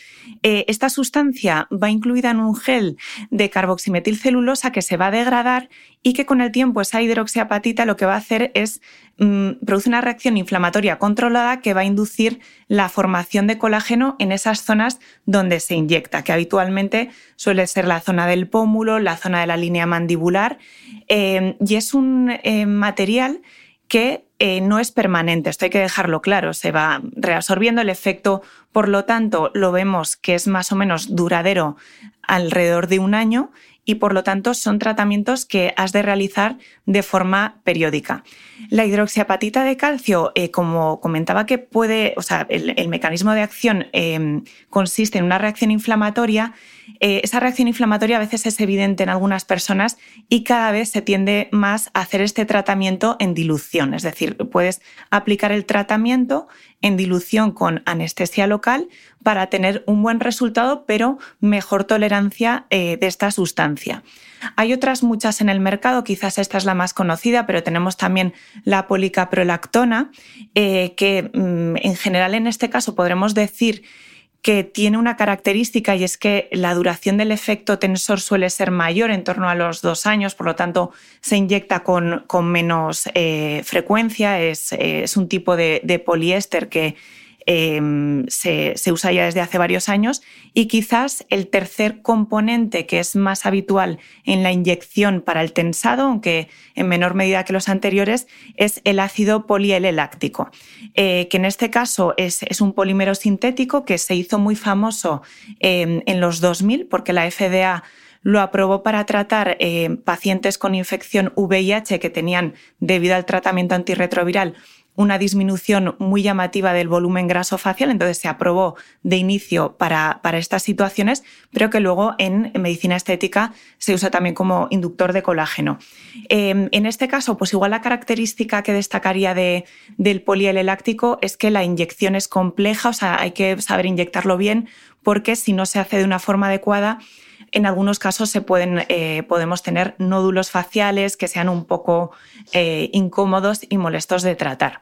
Eh, esta sustancia va incluida en un gel de carboximetilcelulosa que se va a degradar y que con el tiempo esa hidroxiapatita lo que va a hacer es mm, producir una reacción inflamatoria controlada que va a inducir la formación de colágeno en esas zonas donde se inyecta, que habitualmente suele ser la zona del pómulo, la zona de la línea mandibular, eh, y es un material que eh, no es permanente, esto hay que dejarlo claro, se va reabsorbiendo el efecto, por lo tanto lo vemos que es más o menos duradero alrededor de un año y por lo tanto son tratamientos que has de realizar de forma periódica. La hidroxiapatita de calcio, eh, como comentaba que puede, o sea, el, mecanismo de acción em, consiste en una reacción inflamatoria, eh, esa reacción inflamatoria a veces es evidente en algunas personas y cada vez se tiende más a hacer este tratamiento en dilución, es decir, puedes aplicar el tratamiento en dilución con anestesia local para tener un buen resultado, pero mejor tolerancia eh, de esta sustancia. Hay otras muchas en el mercado, quizás esta es la más conocida, pero tenemos también la policaprolactona, eh, que mm, en general en este caso podremos decir que tiene una característica y es que la duración del efecto tensor suele ser mayor, en torno a los dos años, por lo tanto se inyecta con, menos eh, frecuencia, es, un tipo de poliéster que Em, se, usa ya desde hace varios años. Y quizás el tercer componente que es más habitual en la inyección para el tensado, aunque en menor medida que los anteriores, es el ácido polieleláctico, eh, que en este caso es, un polímero sintético que se hizo muy famoso em, en los 2000 porque la FDA lo aprobó para tratar eh, pacientes con infección VIH que tenían, debido al tratamiento antirretroviral, una disminución muy llamativa del volumen graso facial, entonces se aprobó de inicio para, para estas situaciones, pero que luego en, medicina estética se usa también como inductor de colágeno. Em, en este caso, pues igual la característica que destacaría de, del polieleláctico es que la inyección es compleja, o sea, hay que saber inyectarlo bien, porque si no se hace de una forma adecuada, en algunos casos se pueden, eh, podemos tener nódulos faciales que sean un poco eh, incómodos y molestos de tratar.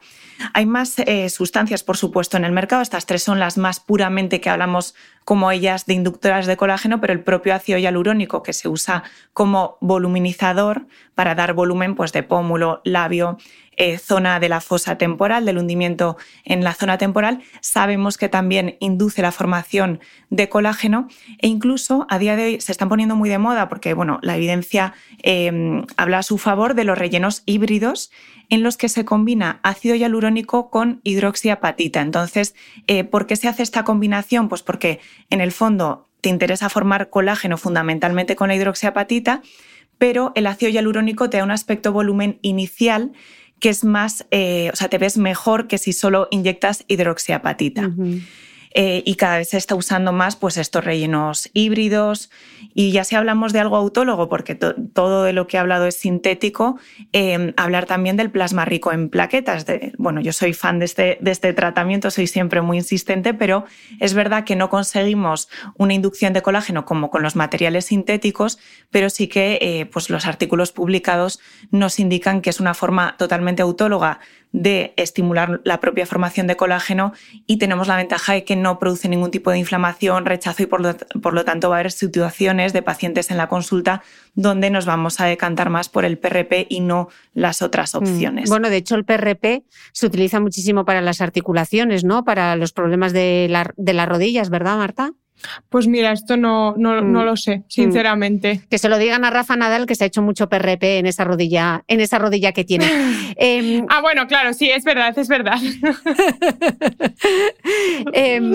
Hay más eh, sustancias, por supuesto, en el mercado. Estas tres son las más puramente que hablamos como ellas de inductoras de colágeno, pero el propio ácido hialurónico que se usa como voluminizador para dar volumen pues, de pómulo, labio, eh, zona de la fosa temporal, del hundimiento en la zona temporal, sabemos que también induce la formación de colágeno e incluso a día de hoy se están poniendo muy de moda porque bueno, la evidencia eh, habla a su favor de los rellenos híbridos en los que se combina ácido hialurónico con hidroxiapatita. Entonces, eh, ¿por qué se hace esta combinación? Pues porque en el fondo te interesa formar colágeno fundamentalmente con la hidroxiapatita, pero el ácido hialurónico te da un aspecto volumen inicial que es más, eh, o sea, te ves mejor que si solo inyectas hidroxiapatita. Eh, y cada vez se está usando más pues, estos rellenos híbridos. Y ya si hablamos de algo autólogo, porque todo de lo que he hablado es sintético, em, hablar también del plasma rico en plaquetas. bueno, yo soy fan de este, de este tratamiento, soy siempre muy insistente, pero es verdad que no conseguimos una inducción de colágeno como con los materiales sintéticos, pero sí que eh, pues los artículos publicados nos indican que es una forma totalmente autóloga de estimular la propia formación de colágeno y tenemos la ventaja de que no produce ningún tipo de inflamación, rechazo y por lo, tanto va a haber situaciones de pacientes en la consulta donde nos vamos a decantar más por el PRP y no las otras mm. opciones. Bueno, de hecho el PRP se utiliza muchísimo para las articulaciones, ¿no? Para los problemas de, de las rodillas, ¿verdad, Marta? Pues mira, esto no, no, no, mm. lo sé, sinceramente. Que se lo digan a Rafa Nadal que se ha hecho mucho PRP en esa rodilla, en esa rodilla que tiene. Em, ah, bueno, claro, sí, es verdad, es verdad. Em,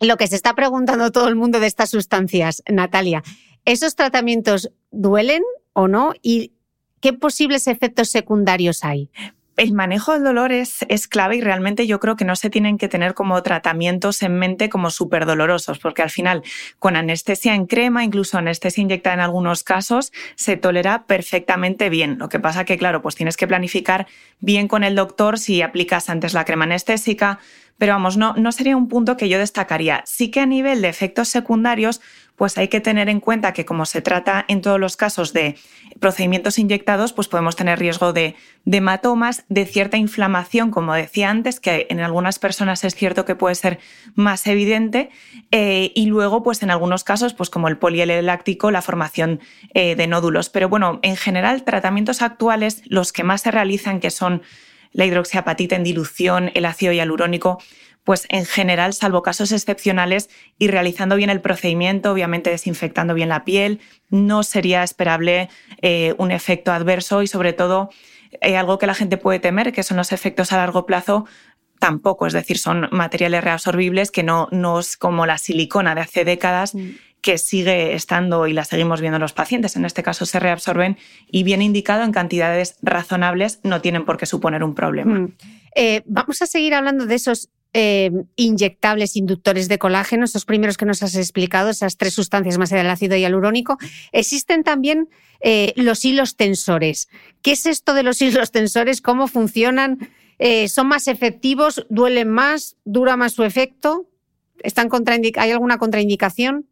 lo que se está preguntando todo el mundo de estas sustancias, Natalia, ¿esos tratamientos duelen o no? ¿Y qué posibles efectos secundarios hay? El manejo del dolor es, clave y realmente yo creo que no se tienen que tener como tratamientos en mente como súper dolorosos, porque al final con anestesia en crema, incluso anestesia inyectada en algunos casos, se tolera perfectamente bien. Lo que pasa que, claro, pues tienes que planificar bien con el doctor si aplicas antes la crema anestésica, pero vamos, no, no sería un punto que yo destacaría. Sí que a nivel de efectos secundarios, pues hay que tener en cuenta que como se trata en todos los casos de procedimientos inyectados, pues podemos tener riesgo de, hematomas, de cierta inflamación, como decía antes, que en algunas personas es cierto que puede ser más evidente, eh, y luego, pues en algunos casos, pues como el polieleláctico, la formación eh, de nódulos. Pero bueno, en general, tratamientos actuales, los que más se realizan, que son la hidroxiapatita en dilución, el ácido hialurónico, pues en general, salvo casos excepcionales y realizando bien el procedimiento, obviamente desinfectando bien la piel, no sería esperable eh, un efecto adverso y sobre todo eh, algo que la gente puede temer, que son los efectos a largo plazo, tampoco, es decir, son materiales reabsorbibles que no, no es como la silicona de hace décadas. Mm. que sigue estando y la seguimos viendo en los pacientes. En este caso se reabsorben y bien indicado en cantidades razonables no tienen por qué suponer un problema. Mm. Eh, vamos a seguir hablando de esos eh, inyectables inductores de colágeno, esos primeros que nos has explicado, esas tres sustancias más allá del ácido hialurónico. Existen también eh, los hilos tensores. ¿Qué es esto de los hilos tensores? ¿Cómo funcionan? Eh, ¿Son más efectivos? ¿Duelen más? ¿Dura más su efecto? ¿Están ¿Hay alguna contraindicación?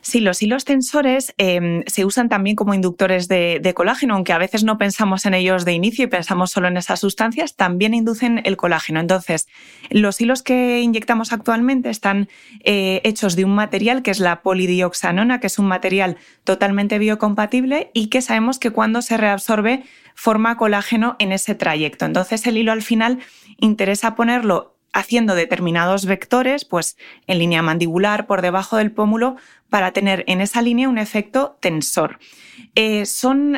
Sí, los hilos tensores em, se usan también como inductores de, colágeno, aunque a veces no pensamos en ellos de inicio y pensamos solo en esas sustancias, también inducen el colágeno. Entonces, los hilos que inyectamos actualmente están eh, hechos de un material que es la polidioxanona, que es un material totalmente biocompatible y que sabemos que cuando se reabsorbe forma colágeno en ese trayecto. Entonces, el hilo al final interesa ponerlo haciendo determinados vectores, pues en línea mandibular, por debajo del pómulo, para tener en esa línea un efecto tensor. Eh,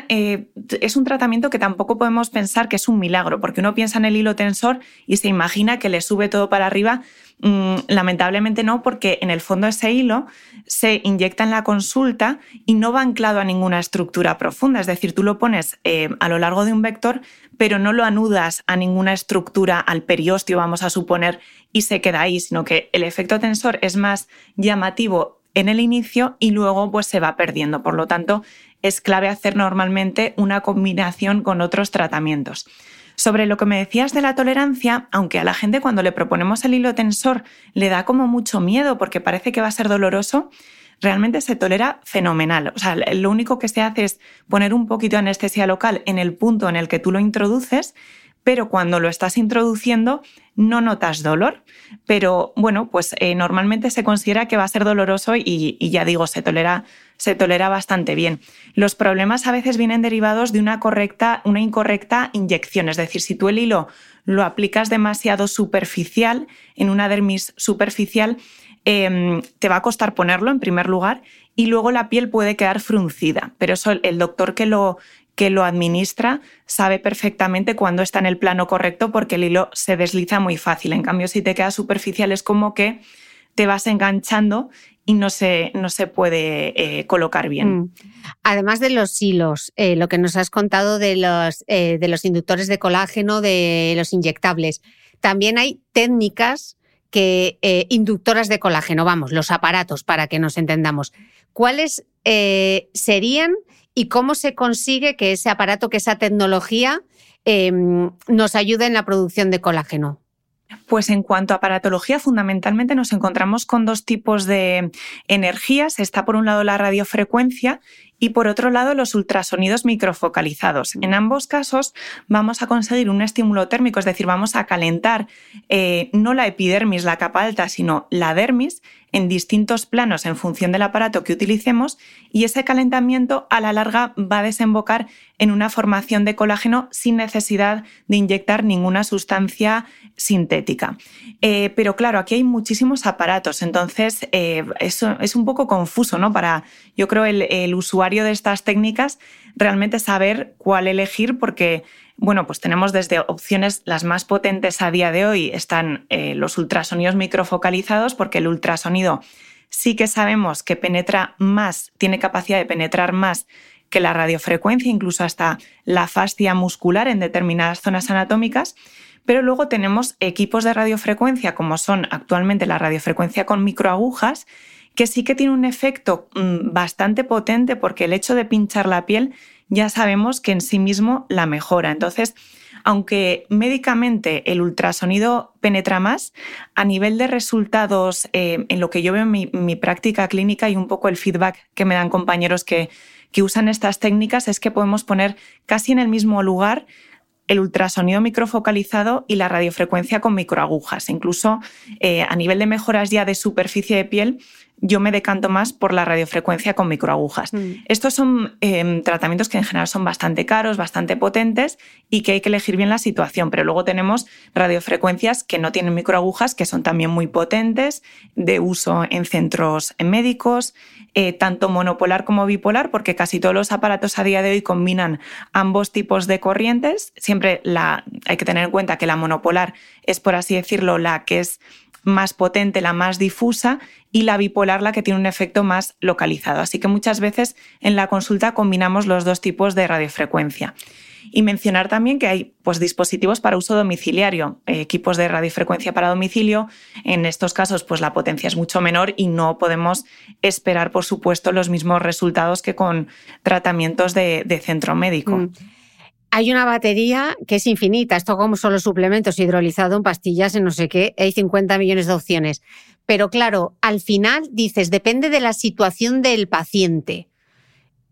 eh, es un tratamiento que tampoco podemos pensar que es un milagro, porque uno piensa en el hilo tensor y se imagina que le sube todo para arriba. Mm, lamentablemente no, porque en el fondo ese hilo se inyecta en la consulta y no va anclado a ninguna estructura profunda. Es decir, tú lo pones eh, a lo largo de un vector, pero no lo anudas a ninguna estructura, al periósteo, vamos a suponer, y se queda ahí, sino que el efecto tensor es más llamativo en el inicio y luego pues se va perdiendo. Por lo tanto, es clave hacer normalmente una combinación con otros tratamientos. Sobre lo que me decías de la tolerancia, aunque a la gente cuando le proponemos el hilo tensor le da como mucho miedo porque parece que va a ser doloroso, realmente se tolera fenomenal. O sea, lo único que se hace es poner un poquito de anestesia local en el punto en el que tú lo introduces pero cuando lo estás introduciendo no notas dolor. Pero bueno, pues eh, normalmente se considera que va a ser doloroso y, ya digo, se tolera, se tolera bastante bien. Los problemas a veces vienen derivados de una, correcta, una incorrecta inyección, es decir, si tú el hilo lo aplicas demasiado superficial, en una dermis superficial, em, te va a costar ponerlo en primer lugar y luego la piel puede quedar fruncida. Pero eso el doctor que lo, que lo administra sabe perfectamente cuándo está en el plano correcto porque el hilo se desliza muy fácil. En cambio, si te queda superficial es como que te vas enganchando y no se, no se puede eh, colocar bien. Mm. Además de los hilos, eh, lo que nos has contado de los, eh, de los inductores de colágeno, de los inyectables, también hay técnicas que inductoras de colágeno, vamos, los aparatos para que nos entendamos. ¿Cuáles serían y cómo se consigue que ese aparato, que esa tecnología em, nos ayude en la producción de colágeno. Pues en cuanto a paratología, fundamentalmente nos encontramos con dos tipos de energías. Está por un lado la radiofrecuencia y por otro lado los ultrasonidos microfocalizados. En ambos casos vamos a conseguir un estímulo térmico, es decir, vamos a calentar eh, no la epidermis, la capa alta, sino la dermis en distintos planos en función del aparato que utilicemos y ese calentamiento a la larga va a desembocar en una formación de colágeno sin necesidad de inyectar ninguna sustancia sintética. Eh, pero claro, aquí hay muchísimos aparatos, entonces eh, eso es un poco confuso, ¿no? Para, yo creo, el usuario de estas técnicas realmente saber cuál elegir porque bueno, pues tenemos desde opciones las más potentes a día de hoy están eh, los ultrasonidos microfocalizados porque el ultrasonido sí que sabemos que penetra más, tiene capacidad de penetrar más que la radiofrecuencia, incluso hasta la fascia muscular en determinadas zonas anatómicas. Pero luego tenemos equipos de radiofrecuencia como son actualmente la radiofrecuencia con microagujas que sí que tiene un efecto mm, bastante potente porque el hecho de pinchar la piel ya sabemos que en sí mismo la mejora. Entonces, aunque médicamente el ultrasonido penetra más, a nivel de resultados, eh, en lo que yo veo en mi, práctica clínica y un poco el feedback que me dan compañeros que, que usan estas técnicas, es que podemos poner casi en el mismo lugar el ultrasonido microfocalizado y la radiofrecuencia con microagujas. Incluso eh, a nivel de mejoras ya de superficie de piel, yo me decanto más por la radiofrecuencia con microagujas. Mm. Estos son em, tratamientos que en general son bastante caros, bastante potentes y que hay que elegir bien la situación, pero luego tenemos radiofrecuencias que no tienen microagujas, que son también muy potentes, de uso en centros médicos, eh, tanto monopolar como bipolar, porque casi todos los aparatos a día de hoy combinan ambos tipos de corrientes. Siempre la, hay que tener en cuenta que la monopolar es, por así decirlo, la que es más potente, la más difusa, y la bipolar la que tiene un efecto más localizado. Así que muchas veces en la consulta combinamos los dos tipos de radiofrecuencia. Y mencionar también que hay pues, dispositivos para uso domiciliario, eh, equipos de radiofrecuencia para domicilio. En estos casos, pues la potencia es mucho menor y no podemos esperar, por supuesto, los mismos resultados que con tratamientos de, centro médico. Mm. Hay una batería que es infinita. Esto como solo suplementos hidrolizado en pastillas, en no sé qué, hay 50 millones de opciones. Pero claro, al final dices, depende de la situación del paciente.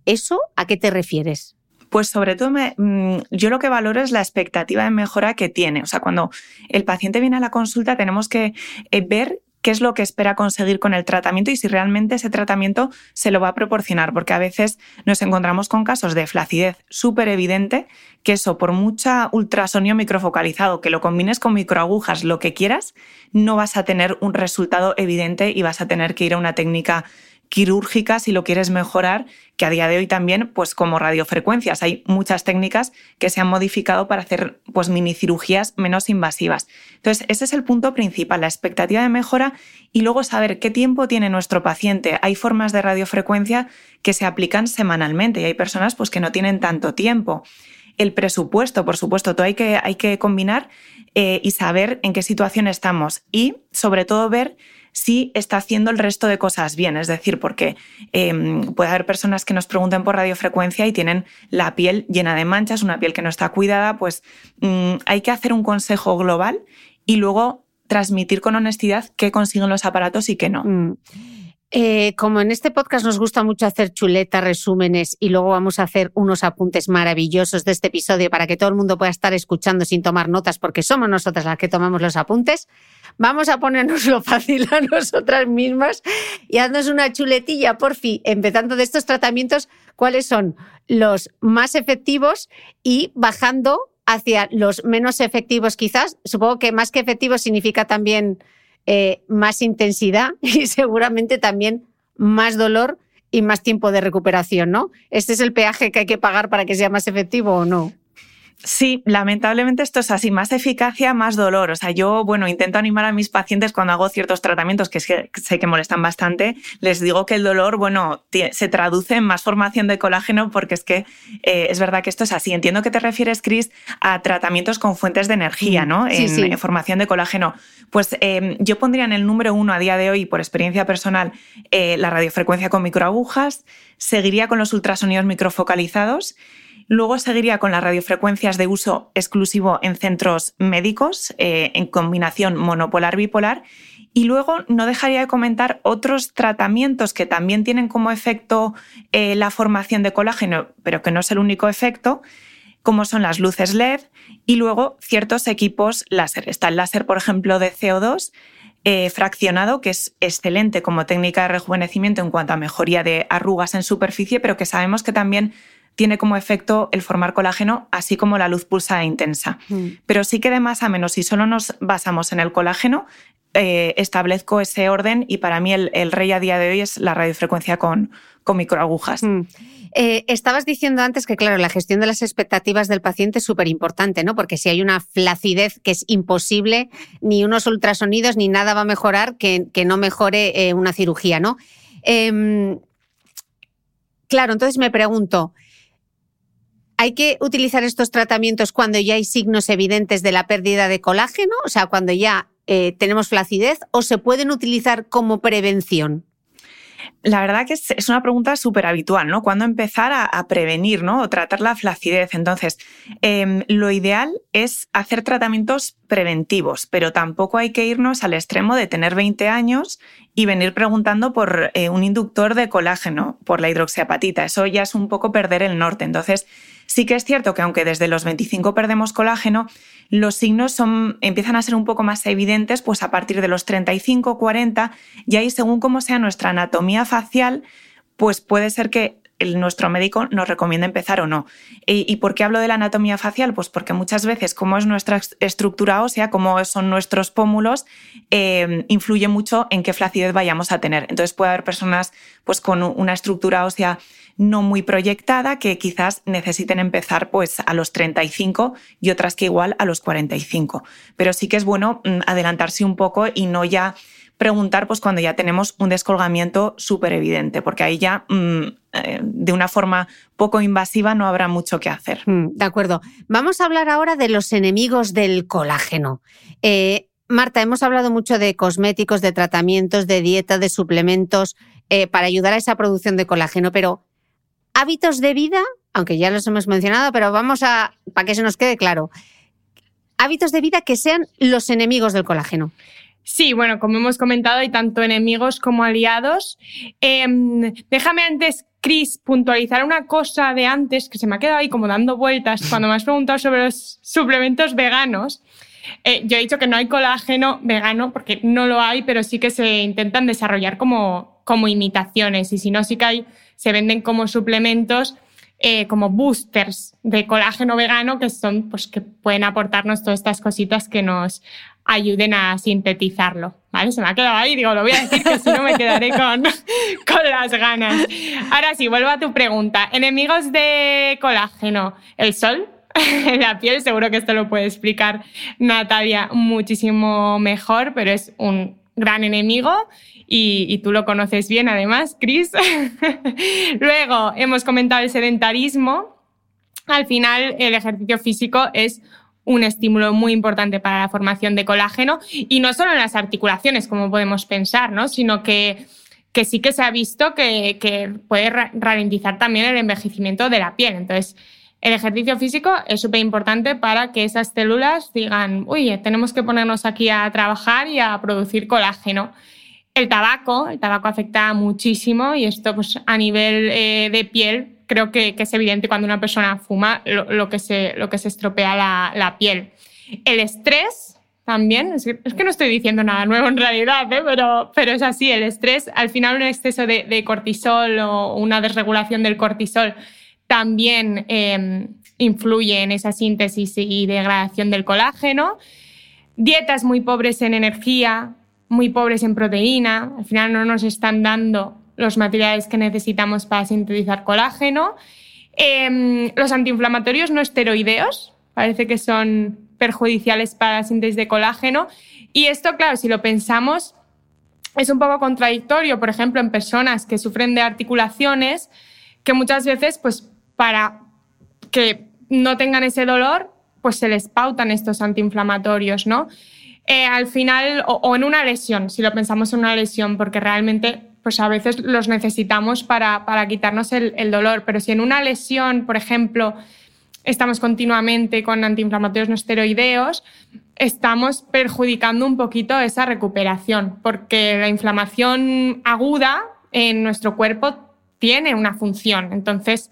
¿Eso a qué te refieres? Pues sobre todo mm, yo lo que valoro es la expectativa de mejora que tiene. O sea, cuando el paciente viene a la consulta tenemos que eh, ver qué es lo que espera conseguir con el tratamiento y si realmente ese tratamiento se lo va a proporcionar, porque a veces nos encontramos con casos de flacidez súper evidente, que eso por mucha ultrasonido microfocalizado, que lo combines con microagujas, lo que quieras, no vas a tener un resultado evidente y vas a tener que ir a una técnica quirúrgica si lo quieres mejorar, que a día de hoy también, pues como radiofrecuencias, hay muchas técnicas que se han modificado para hacer pues mini cirugías menos invasivas. Entonces, ese es el punto principal, la expectativa de mejora y luego saber qué tiempo tiene nuestro paciente. Hay formas de radiofrecuencia que se aplican semanalmente y hay personas pues que no tienen tanto tiempo. El presupuesto, por supuesto, todo hay que, hay que combinar eh, y saber en qué situación estamos y sobre todo ver si está haciendo el resto de cosas bien. Es decir, porque em, puede haber personas que nos pregunten por radiofrecuencia y tienen la piel llena de manchas, una piel que no está cuidada, pues mm, hay que hacer un consejo global y luego transmitir con honestidad qué consiguen los aparatos y qué no. Mm. Eh, como en este podcast nos gusta mucho hacer chuletas, resúmenes y luego vamos a hacer unos apuntes maravillosos de este episodio para que todo el mundo pueda estar escuchando sin tomar notas porque somos nosotras las que tomamos los apuntes, vamos a ponernoslo fácil a nosotras mismas y haznos una chuletilla, por fin, empezando de estos tratamientos, cuáles son los más efectivos y bajando hacia los menos efectivos quizás. Supongo que más que efectivos significa también eh, más intensidad y seguramente también más dolor y más tiempo de recuperación, ¿no? ¿Este es el peaje que hay que pagar para que sea más efectivo o no? Sí, lamentablemente esto es así, más eficacia, más dolor. O sea, yo, bueno, intento animar a mis pacientes cuando hago ciertos tratamientos que, sé que molestan bastante, les digo que el dolor, bueno, se traduce en más formación de colágeno porque es que eh, es verdad que esto es así. Entiendo que te refieres, Chris, a tratamientos con fuentes de energía, mm, ¿no? en, formación de colágeno. Pues em, yo pondría en el número uno a día de hoy, por experiencia personal, eh, la radiofrecuencia con microagujas, seguiría con los ultrasonidos microfocalizados Luego seguiría con las radiofrecuencias de uso exclusivo en centros médicos, eh, en combinación monopolar-bipolar. Y luego no dejaría de comentar otros tratamientos que también tienen como efecto eh, la formación de colágeno, pero que no es el único efecto, como son las luces LED y luego ciertos equipos láser. Está el láser, por ejemplo, de CO2, eh, fraccionado, que es excelente como técnica de rejuvenecimiento en cuanto a mejoría de arrugas en superficie, pero que sabemos que también tiene como efecto el formar colágeno, así como la luz pulsada intensa. Mm. Pero sí que de más a menos, si solo nos basamos en el colágeno, eh, establezco ese orden y para mí el, rey a día de hoy es la radiofrecuencia con, con microagujas. Mm. Eh, estabas diciendo antes que, claro, la gestión de las expectativas del paciente es súper importante, ¿no? Porque si hay una flacidez que es imposible, ni unos ultrasonidos ni nada va a mejorar que, no mejore eh, una cirugía, ¿no? Em, claro, entonces me pregunto, ¿Hay que utilizar estos tratamientos cuando ya hay signos evidentes de la pérdida de colágeno? O sea, cuando ya eh, tenemos flacidez, o se pueden utilizar como prevención? La verdad que es, una pregunta súper habitual, ¿no? ¿Cuándo empezar a, prevenir, ¿no? O tratar la flacidez. Entonces, em, lo ideal es hacer tratamientos preventivos, pero tampoco hay que irnos al extremo de tener 20 años y venir preguntando por eh, un inductor de colágeno, por la hidroxiapatita. Eso ya es un poco perder el norte. Entonces, Sí que es cierto que aunque desde los 25 perdemos colágeno, los signos son, empiezan a ser un poco más evidentes pues a partir de los 35, 40 y ahí según cómo sea nuestra anatomía facial, pues puede ser que nuestro médico nos recomienda empezar o no. ¿Y, por qué hablo de la anatomía facial? Pues porque muchas veces, como es nuestra estructura ósea, como son nuestros pómulos, eh, influye mucho en qué flacidez vayamos a tener. Entonces puede haber personas pues, con una estructura ósea no muy proyectada que quizás necesiten empezar pues, a los 35 y otras que igual a los 45. Pero sí que es bueno mm, adelantarse un poco y no ya preguntar pues cuando ya tenemos un descolgamiento súper evidente, porque ahí ya mm, eh, de una forma poco invasiva no habrá mucho que hacer. Mm, de acuerdo. Vamos a hablar ahora de los enemigos del colágeno. Eh, Marta, hemos hablado mucho de cosméticos, de tratamientos, de dieta, de suplementos eh, para ayudar a esa producción de colágeno, pero hábitos de vida, aunque ya los hemos mencionado, pero vamos a, para que se nos quede claro, hábitos de vida que sean los enemigos del colágeno. Sí, bueno, como hemos comentado, hay tanto enemigos como aliados. Em, déjame antes, Chris, puntualizar una cosa de antes que se me ha quedado ahí como dando vueltas cuando me has preguntado sobre los suplementos veganos. Eh, yo he dicho que no hay colágeno vegano porque no lo hay, pero sí que se intentan desarrollar como, como imitaciones y si no, sí que hay, se venden como suplementos eh, como boosters de colágeno vegano que son, pues, que pueden aportarnos todas estas cositas que nos ayuden a sintetizarlo. ¿Vale? Se me ha quedado ahí, digo, lo voy a decir que si no me quedaré con, con las ganas. Ahora sí, vuelvo a tu pregunta. Enemigos de colágeno, el sol, la piel, seguro que esto lo puede explicar Natalia muchísimo mejor, pero es un gran enemigo y, tú lo conoces bien además, Chris. Luego hemos comentado el sedentarismo. Al final, el ejercicio físico es un estímulo muy importante para la formación de colágeno y no solo en las articulaciones, como podemos pensar, ¿no? sino que, que sí que se ha visto que, que puede ralentizar también el envejecimiento de la piel. Entonces, el ejercicio físico es súper importante para que esas células digan, uy, tenemos que ponernos aquí a trabajar y a producir colágeno. El tabaco, el tabaco afecta muchísimo y esto pues, a nivel eh, de piel creo que, es evidente cuando una persona fuma lo, que, se, lo que se estropea la, piel. El estrés también, es que, no estoy diciendo nada nuevo en realidad, ¿eh? pero, pero es así, el estrés, al final un exceso de, cortisol o una desregulación del cortisol también em, influye en esa síntesis y degradación del colágeno. Dietas muy pobres en energía, muy pobres en proteína, al final no nos están dando los materiales que necesitamos para sintetizar colágeno. Em, los antiinflamatorios no esteroideos parece que son perjudiciales para la síntesis de colágeno. Y esto, claro, si lo pensamos, es un poco contradictorio, por ejemplo, en personas que sufren de articulaciones, que muchas veces, pues, para que no tengan ese dolor, pues se les pautan estos antiinflamatorios, ¿no? Eh, al final, o, en una lesión, si lo pensamos en una lesión, porque realmente pues a veces los necesitamos para, quitarnos el, el, dolor, pero si en una lesión, por ejemplo, estamos continuamente con antiinflamatorios no esteroideos, estamos perjudicando un poquito esa recuperación, porque la inflamación aguda en nuestro cuerpo tiene una función. Entonces,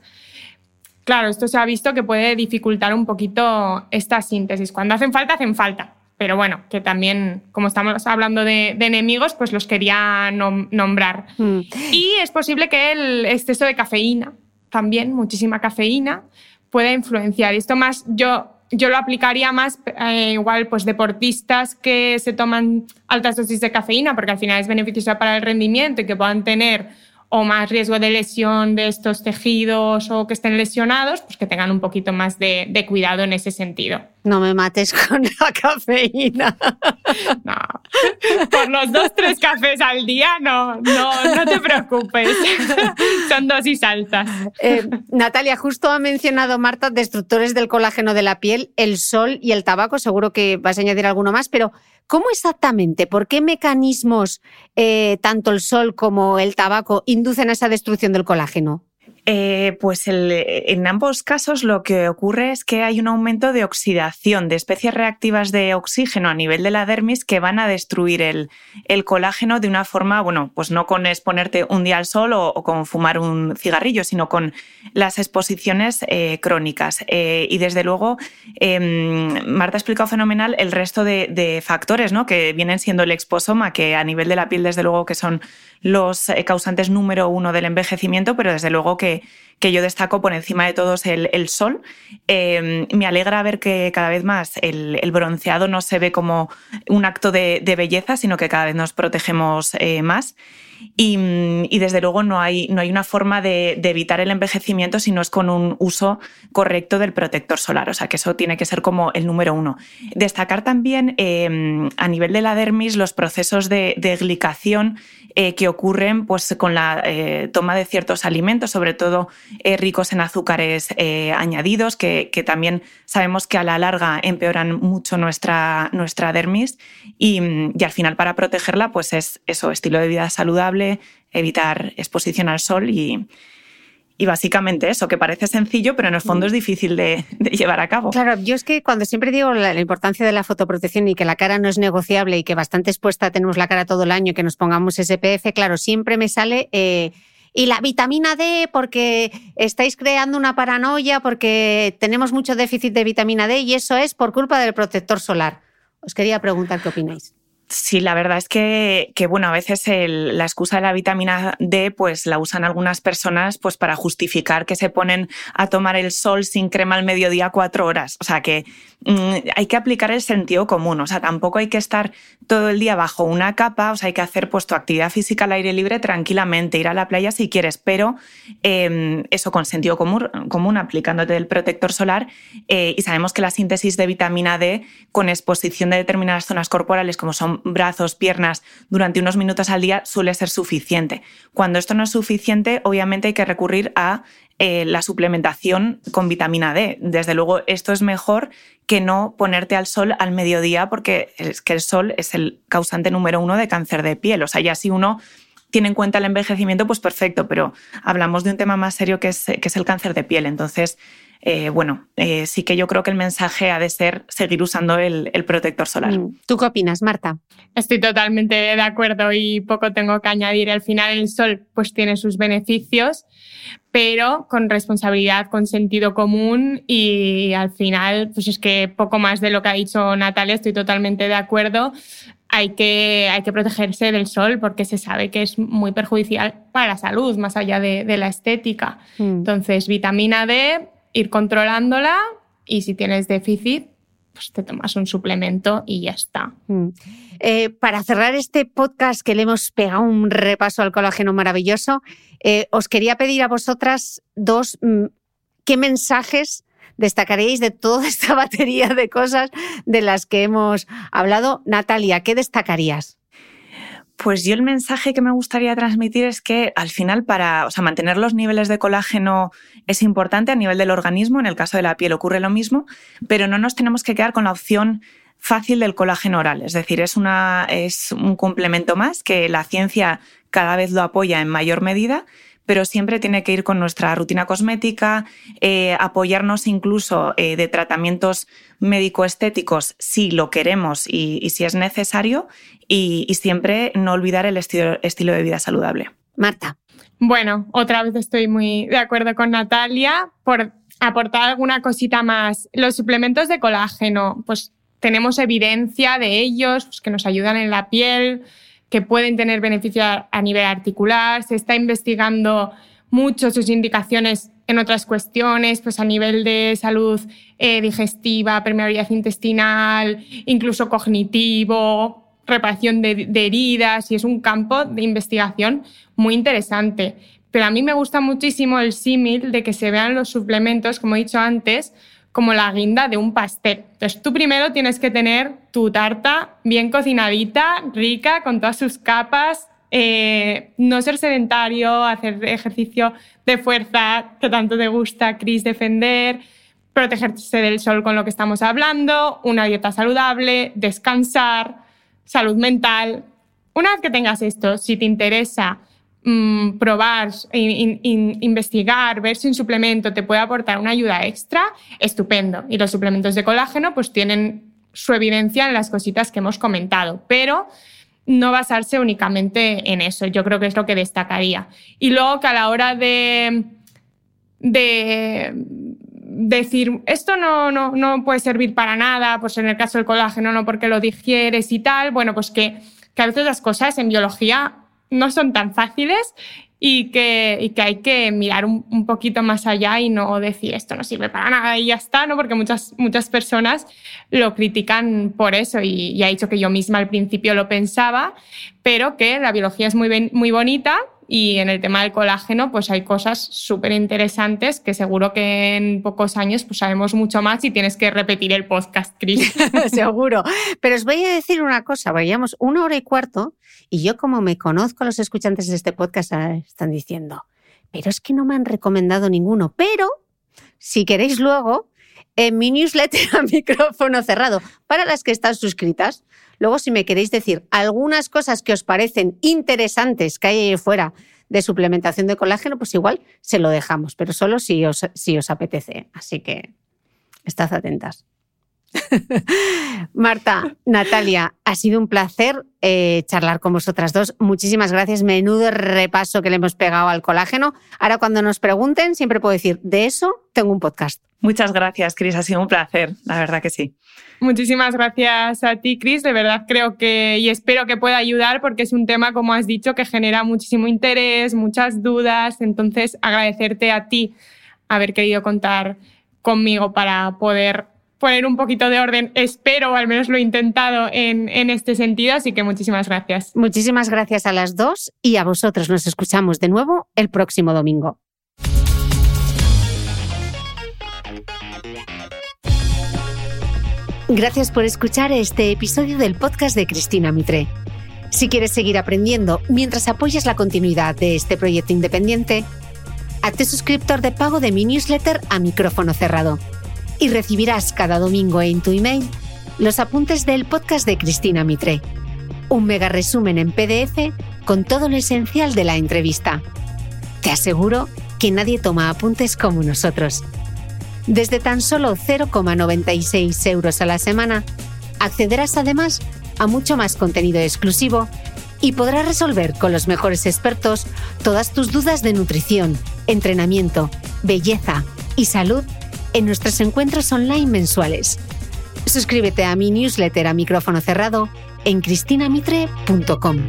claro, esto se ha visto que puede dificultar un poquito esta síntesis. Cuando hacen falta, hacen falta pero bueno, que también, como estamos hablando de, enemigos, pues los quería nombrar. Mm. Y es posible que el exceso de cafeína, también muchísima cafeína, pueda influenciar. Esto más, yo, yo lo aplicaría más eh, igual, pues deportistas que se toman altas dosis de cafeína, porque al final es beneficioso para el rendimiento y que puedan tener o más riesgo de lesión de estos tejidos o que estén lesionados, pues que tengan un poquito más de, cuidado en ese sentido. No me mates con la cafeína. No. Por los dos, tres cafés al día, no, no, no te preocupes. Son dosis altas. Eh, Natalia, justo ha mencionado Marta destructores del colágeno de la piel, el sol y el tabaco. Seguro que vas a añadir alguno más, pero ¿Cómo exactamente? ¿Por qué mecanismos eh, tanto el sol como el tabaco inducen esa destrucción del colágeno? Eh, pues en ambos casos lo que ocurre es que hay un aumento de oxidación de especies reactivas de oxígeno a nivel de la dermis que van a destruir el, colágeno de una forma, bueno, pues no con exponerte un día al sol o, con fumar un cigarrillo, sino con las exposiciones eh, crónicas. Eh, y desde luego, em, Marta ha explicado fenomenal el resto de, factores ¿no? que vienen siendo el exposoma, que a nivel de la piel, desde luego, que son los eh, causantes número uno del envejecimiento, pero desde luego que, que yo destaco por encima de todos el, sol. Em, me alegra ver que cada vez más el, bronceado no se ve como un acto de, de, belleza, sino que cada vez nos protegemos eh, más. Y, desde luego no hay, no hay una forma de, evitar el envejecimiento si no es con un uso correcto del protector solar. O sea que eso tiene que ser como el número uno. Destacar también em, a nivel de la dermis los procesos de, glicación eh, que ocurren pues, con la eh, toma de ciertos alimentos, sobre todo eh, ricos en azúcares añadidos, que, también sabemos que a la larga empeoran mucho nuestra, nuestra dermis. Y, y al final, para protegerla, pues es eso, estilo de vida saludable evitar exposición al sol y, Y básicamente eso, que parece sencillo, pero en el fondo es difícil de, llevar a cabo. Claro, yo es que cuando siempre digo la, importancia de la fotoprotección y que la cara no es negociable y que bastante expuesta tenemos la cara todo el año, que nos pongamos SPF, claro, siempre me sale... Eh, y la vitamina D, porque estáis creando una paranoia, porque tenemos mucho déficit de vitamina D y eso es por culpa del protector solar. Os quería preguntar qué opináis. Sí, la verdad es que, bueno, a veces la excusa de la vitamina D pues la usan algunas personas pues para justificar que se ponen a tomar el sol sin crema al mediodía cuatro horas. O sea que hay que aplicar el sentido común. O sea, tampoco hay que estar todo el día bajo una capa. O sea, hay que hacer pues tu actividad física al aire libre tranquilamente, ir a la playa si quieres, pero em, eso con sentido común, común aplicándote el protector solar. Eh, y sabemos que la síntesis de vitamina D con exposición de determinadas zonas corporales como son brazos, piernas durante unos minutos al día suele ser suficiente. Cuando esto no es suficiente, obviamente hay que recurrir a eh, la suplementación con vitamina D. Desde luego, esto es mejor que no ponerte al sol al mediodía porque es que el sol es el causante número uno de cáncer de piel. O sea, ya si uno tiene en cuenta el envejecimiento, pues perfecto, pero hablamos de un tema más serio que es, que es el cáncer de piel. Entonces, eh, bueno, eh, sí que yo creo que el mensaje ha de ser seguir usando el, protector solar. Mm. ¿Tú qué opinas, Marta? Estoy totalmente de acuerdo y poco tengo que añadir. Al final el sol pues tiene sus beneficios, pero con responsabilidad, con sentido común y al final pues es que poco más de lo que ha dicho Natalia, estoy totalmente de acuerdo. Hay que, hay que protegerse del sol porque se sabe que es muy perjudicial para la salud, más allá de, la estética. Mm. Entonces, vitamina D, ir controlándola y si tienes déficit, pues te tomas un suplemento y ya está. Mm. Eh, para cerrar este podcast que le hemos pegado un repaso al colágeno maravilloso, eh, os quería pedir a vosotras dos mm, qué mensajes destacaríais de toda esta batería de cosas de las que hemos hablado. Natalia, ¿qué destacarías? Pues yo el mensaje que me gustaría transmitir es que al final para mantener los niveles de colágeno es importante a nivel del organismo, en el caso de la piel ocurre lo mismo, pero no nos tenemos que quedar con la opción fácil del colágeno oral, es decir, es, una, es un complemento más que la ciencia cada vez lo apoya en mayor medida pero siempre tiene que ir con nuestra rutina cosmética, eh, apoyarnos incluso eh, de tratamientos médico-estéticos si lo queremos y, si es necesario, y, siempre no olvidar el estilo, estilo de vida saludable. Marta. Bueno, otra vez estoy muy de acuerdo con Natalia por aportar alguna cosita más. Los suplementos de colágeno, pues tenemos evidencia de ellos, pues, que nos ayudan en la piel, que pueden tener beneficio a nivel articular. Se está investigando mucho sus indicaciones en otras cuestiones, pues a nivel de salud eh, digestiva, permeabilidad intestinal, incluso cognitivo, reparación de, heridas, y es un campo de investigación muy interesante. Pero a mí me gusta muchísimo el símil de que se vean los suplementos, como he dicho antes, como la guinda de un pastel. Entonces tú primero tienes que tener tu tarta bien cocinadita, rica, con todas sus capas, eh, no ser sedentario, hacer ejercicio de fuerza que tanto te gusta, Cris, defender, protegerse del sol con lo que estamos hablando, una dieta saludable, descansar, salud mental. Una vez que tengas esto, si te interesa Mm, probar, investigar, ver si un suplemento te puede aportar una ayuda extra, estupendo. Y los suplementos de colágeno pues tienen su evidencia en las cositas que hemos comentado, pero no basarse únicamente en eso. Yo creo que es lo que destacaría. Y luego que a la hora de, de decir, esto no, no, no puede servir para nada, pues en el caso del colágeno no porque lo digieres y tal, bueno, pues que, que a veces las cosas en biología no son tan fáciles y que, que hay que mirar un, poquito más allá y no decir esto no sirve para nada y ya está, ¿no? Porque muchas, muchas personas lo critican por eso y, y ha dicho que yo misma al principio lo pensaba, pero que la biología es muy, muy bonita y en el tema del colágeno, pues hay cosas súper interesantes que seguro que en pocos años pues sabemos mucho más y tienes que repetir el podcast, Cris. seguro. Pero os voy a decir una cosa, vayamos una hora y cuarto y yo como me conozco los escuchantes de este podcast están diciendo, pero es que no me han recomendado ninguno, pero si queréis luego, en mi newsletter a micrófono cerrado, para las que están suscritas, Luego, si me queréis decir algunas cosas que os parecen interesantes que hay ahí fuera de suplementación de colágeno, pues igual se lo dejamos, pero solo si os, si os apetece. Así que estad atentas. Marta, Natalia, ha sido un placer eh, charlar con vosotras dos. Muchísimas gracias. Menudo repaso que le hemos pegado al colágeno. Ahora, cuando nos pregunten, siempre puedo decir, de eso tengo un podcast. Muchas gracias, Cris. Ha sido un placer, la verdad que sí. Muchísimas gracias a ti, Cris. De verdad creo que y espero que pueda ayudar porque es un tema, como has dicho, que genera muchísimo interés, muchas dudas. Entonces, agradecerte a ti haber querido contar conmigo para poder poner un poquito de orden, espero, o al menos lo he intentado en, en este sentido, así que muchísimas gracias. Muchísimas gracias a las dos y a vosotros. Nos escuchamos de nuevo el próximo domingo. Gracias por escuchar este episodio del podcast de Cristina Mitre. Si quieres seguir aprendiendo mientras apoyas la continuidad de este proyecto independiente, hazte suscriptor de pago de mi newsletter a micrófono cerrado y recibirás cada domingo en tu email los apuntes del podcast de Cristina Mitre. Un mega resumen en PDF con todo lo esencial de la entrevista. Te aseguro que nadie toma apuntes como nosotros. Desde tan solo 0,96 euros a la semana, accederás además a mucho más contenido exclusivo y podrás resolver con los mejores expertos todas tus dudas de nutrición, entrenamiento, belleza y salud en nuestros encuentros online mensuales. Suscríbete a mi newsletter a micrófono cerrado en cristinamitre.com.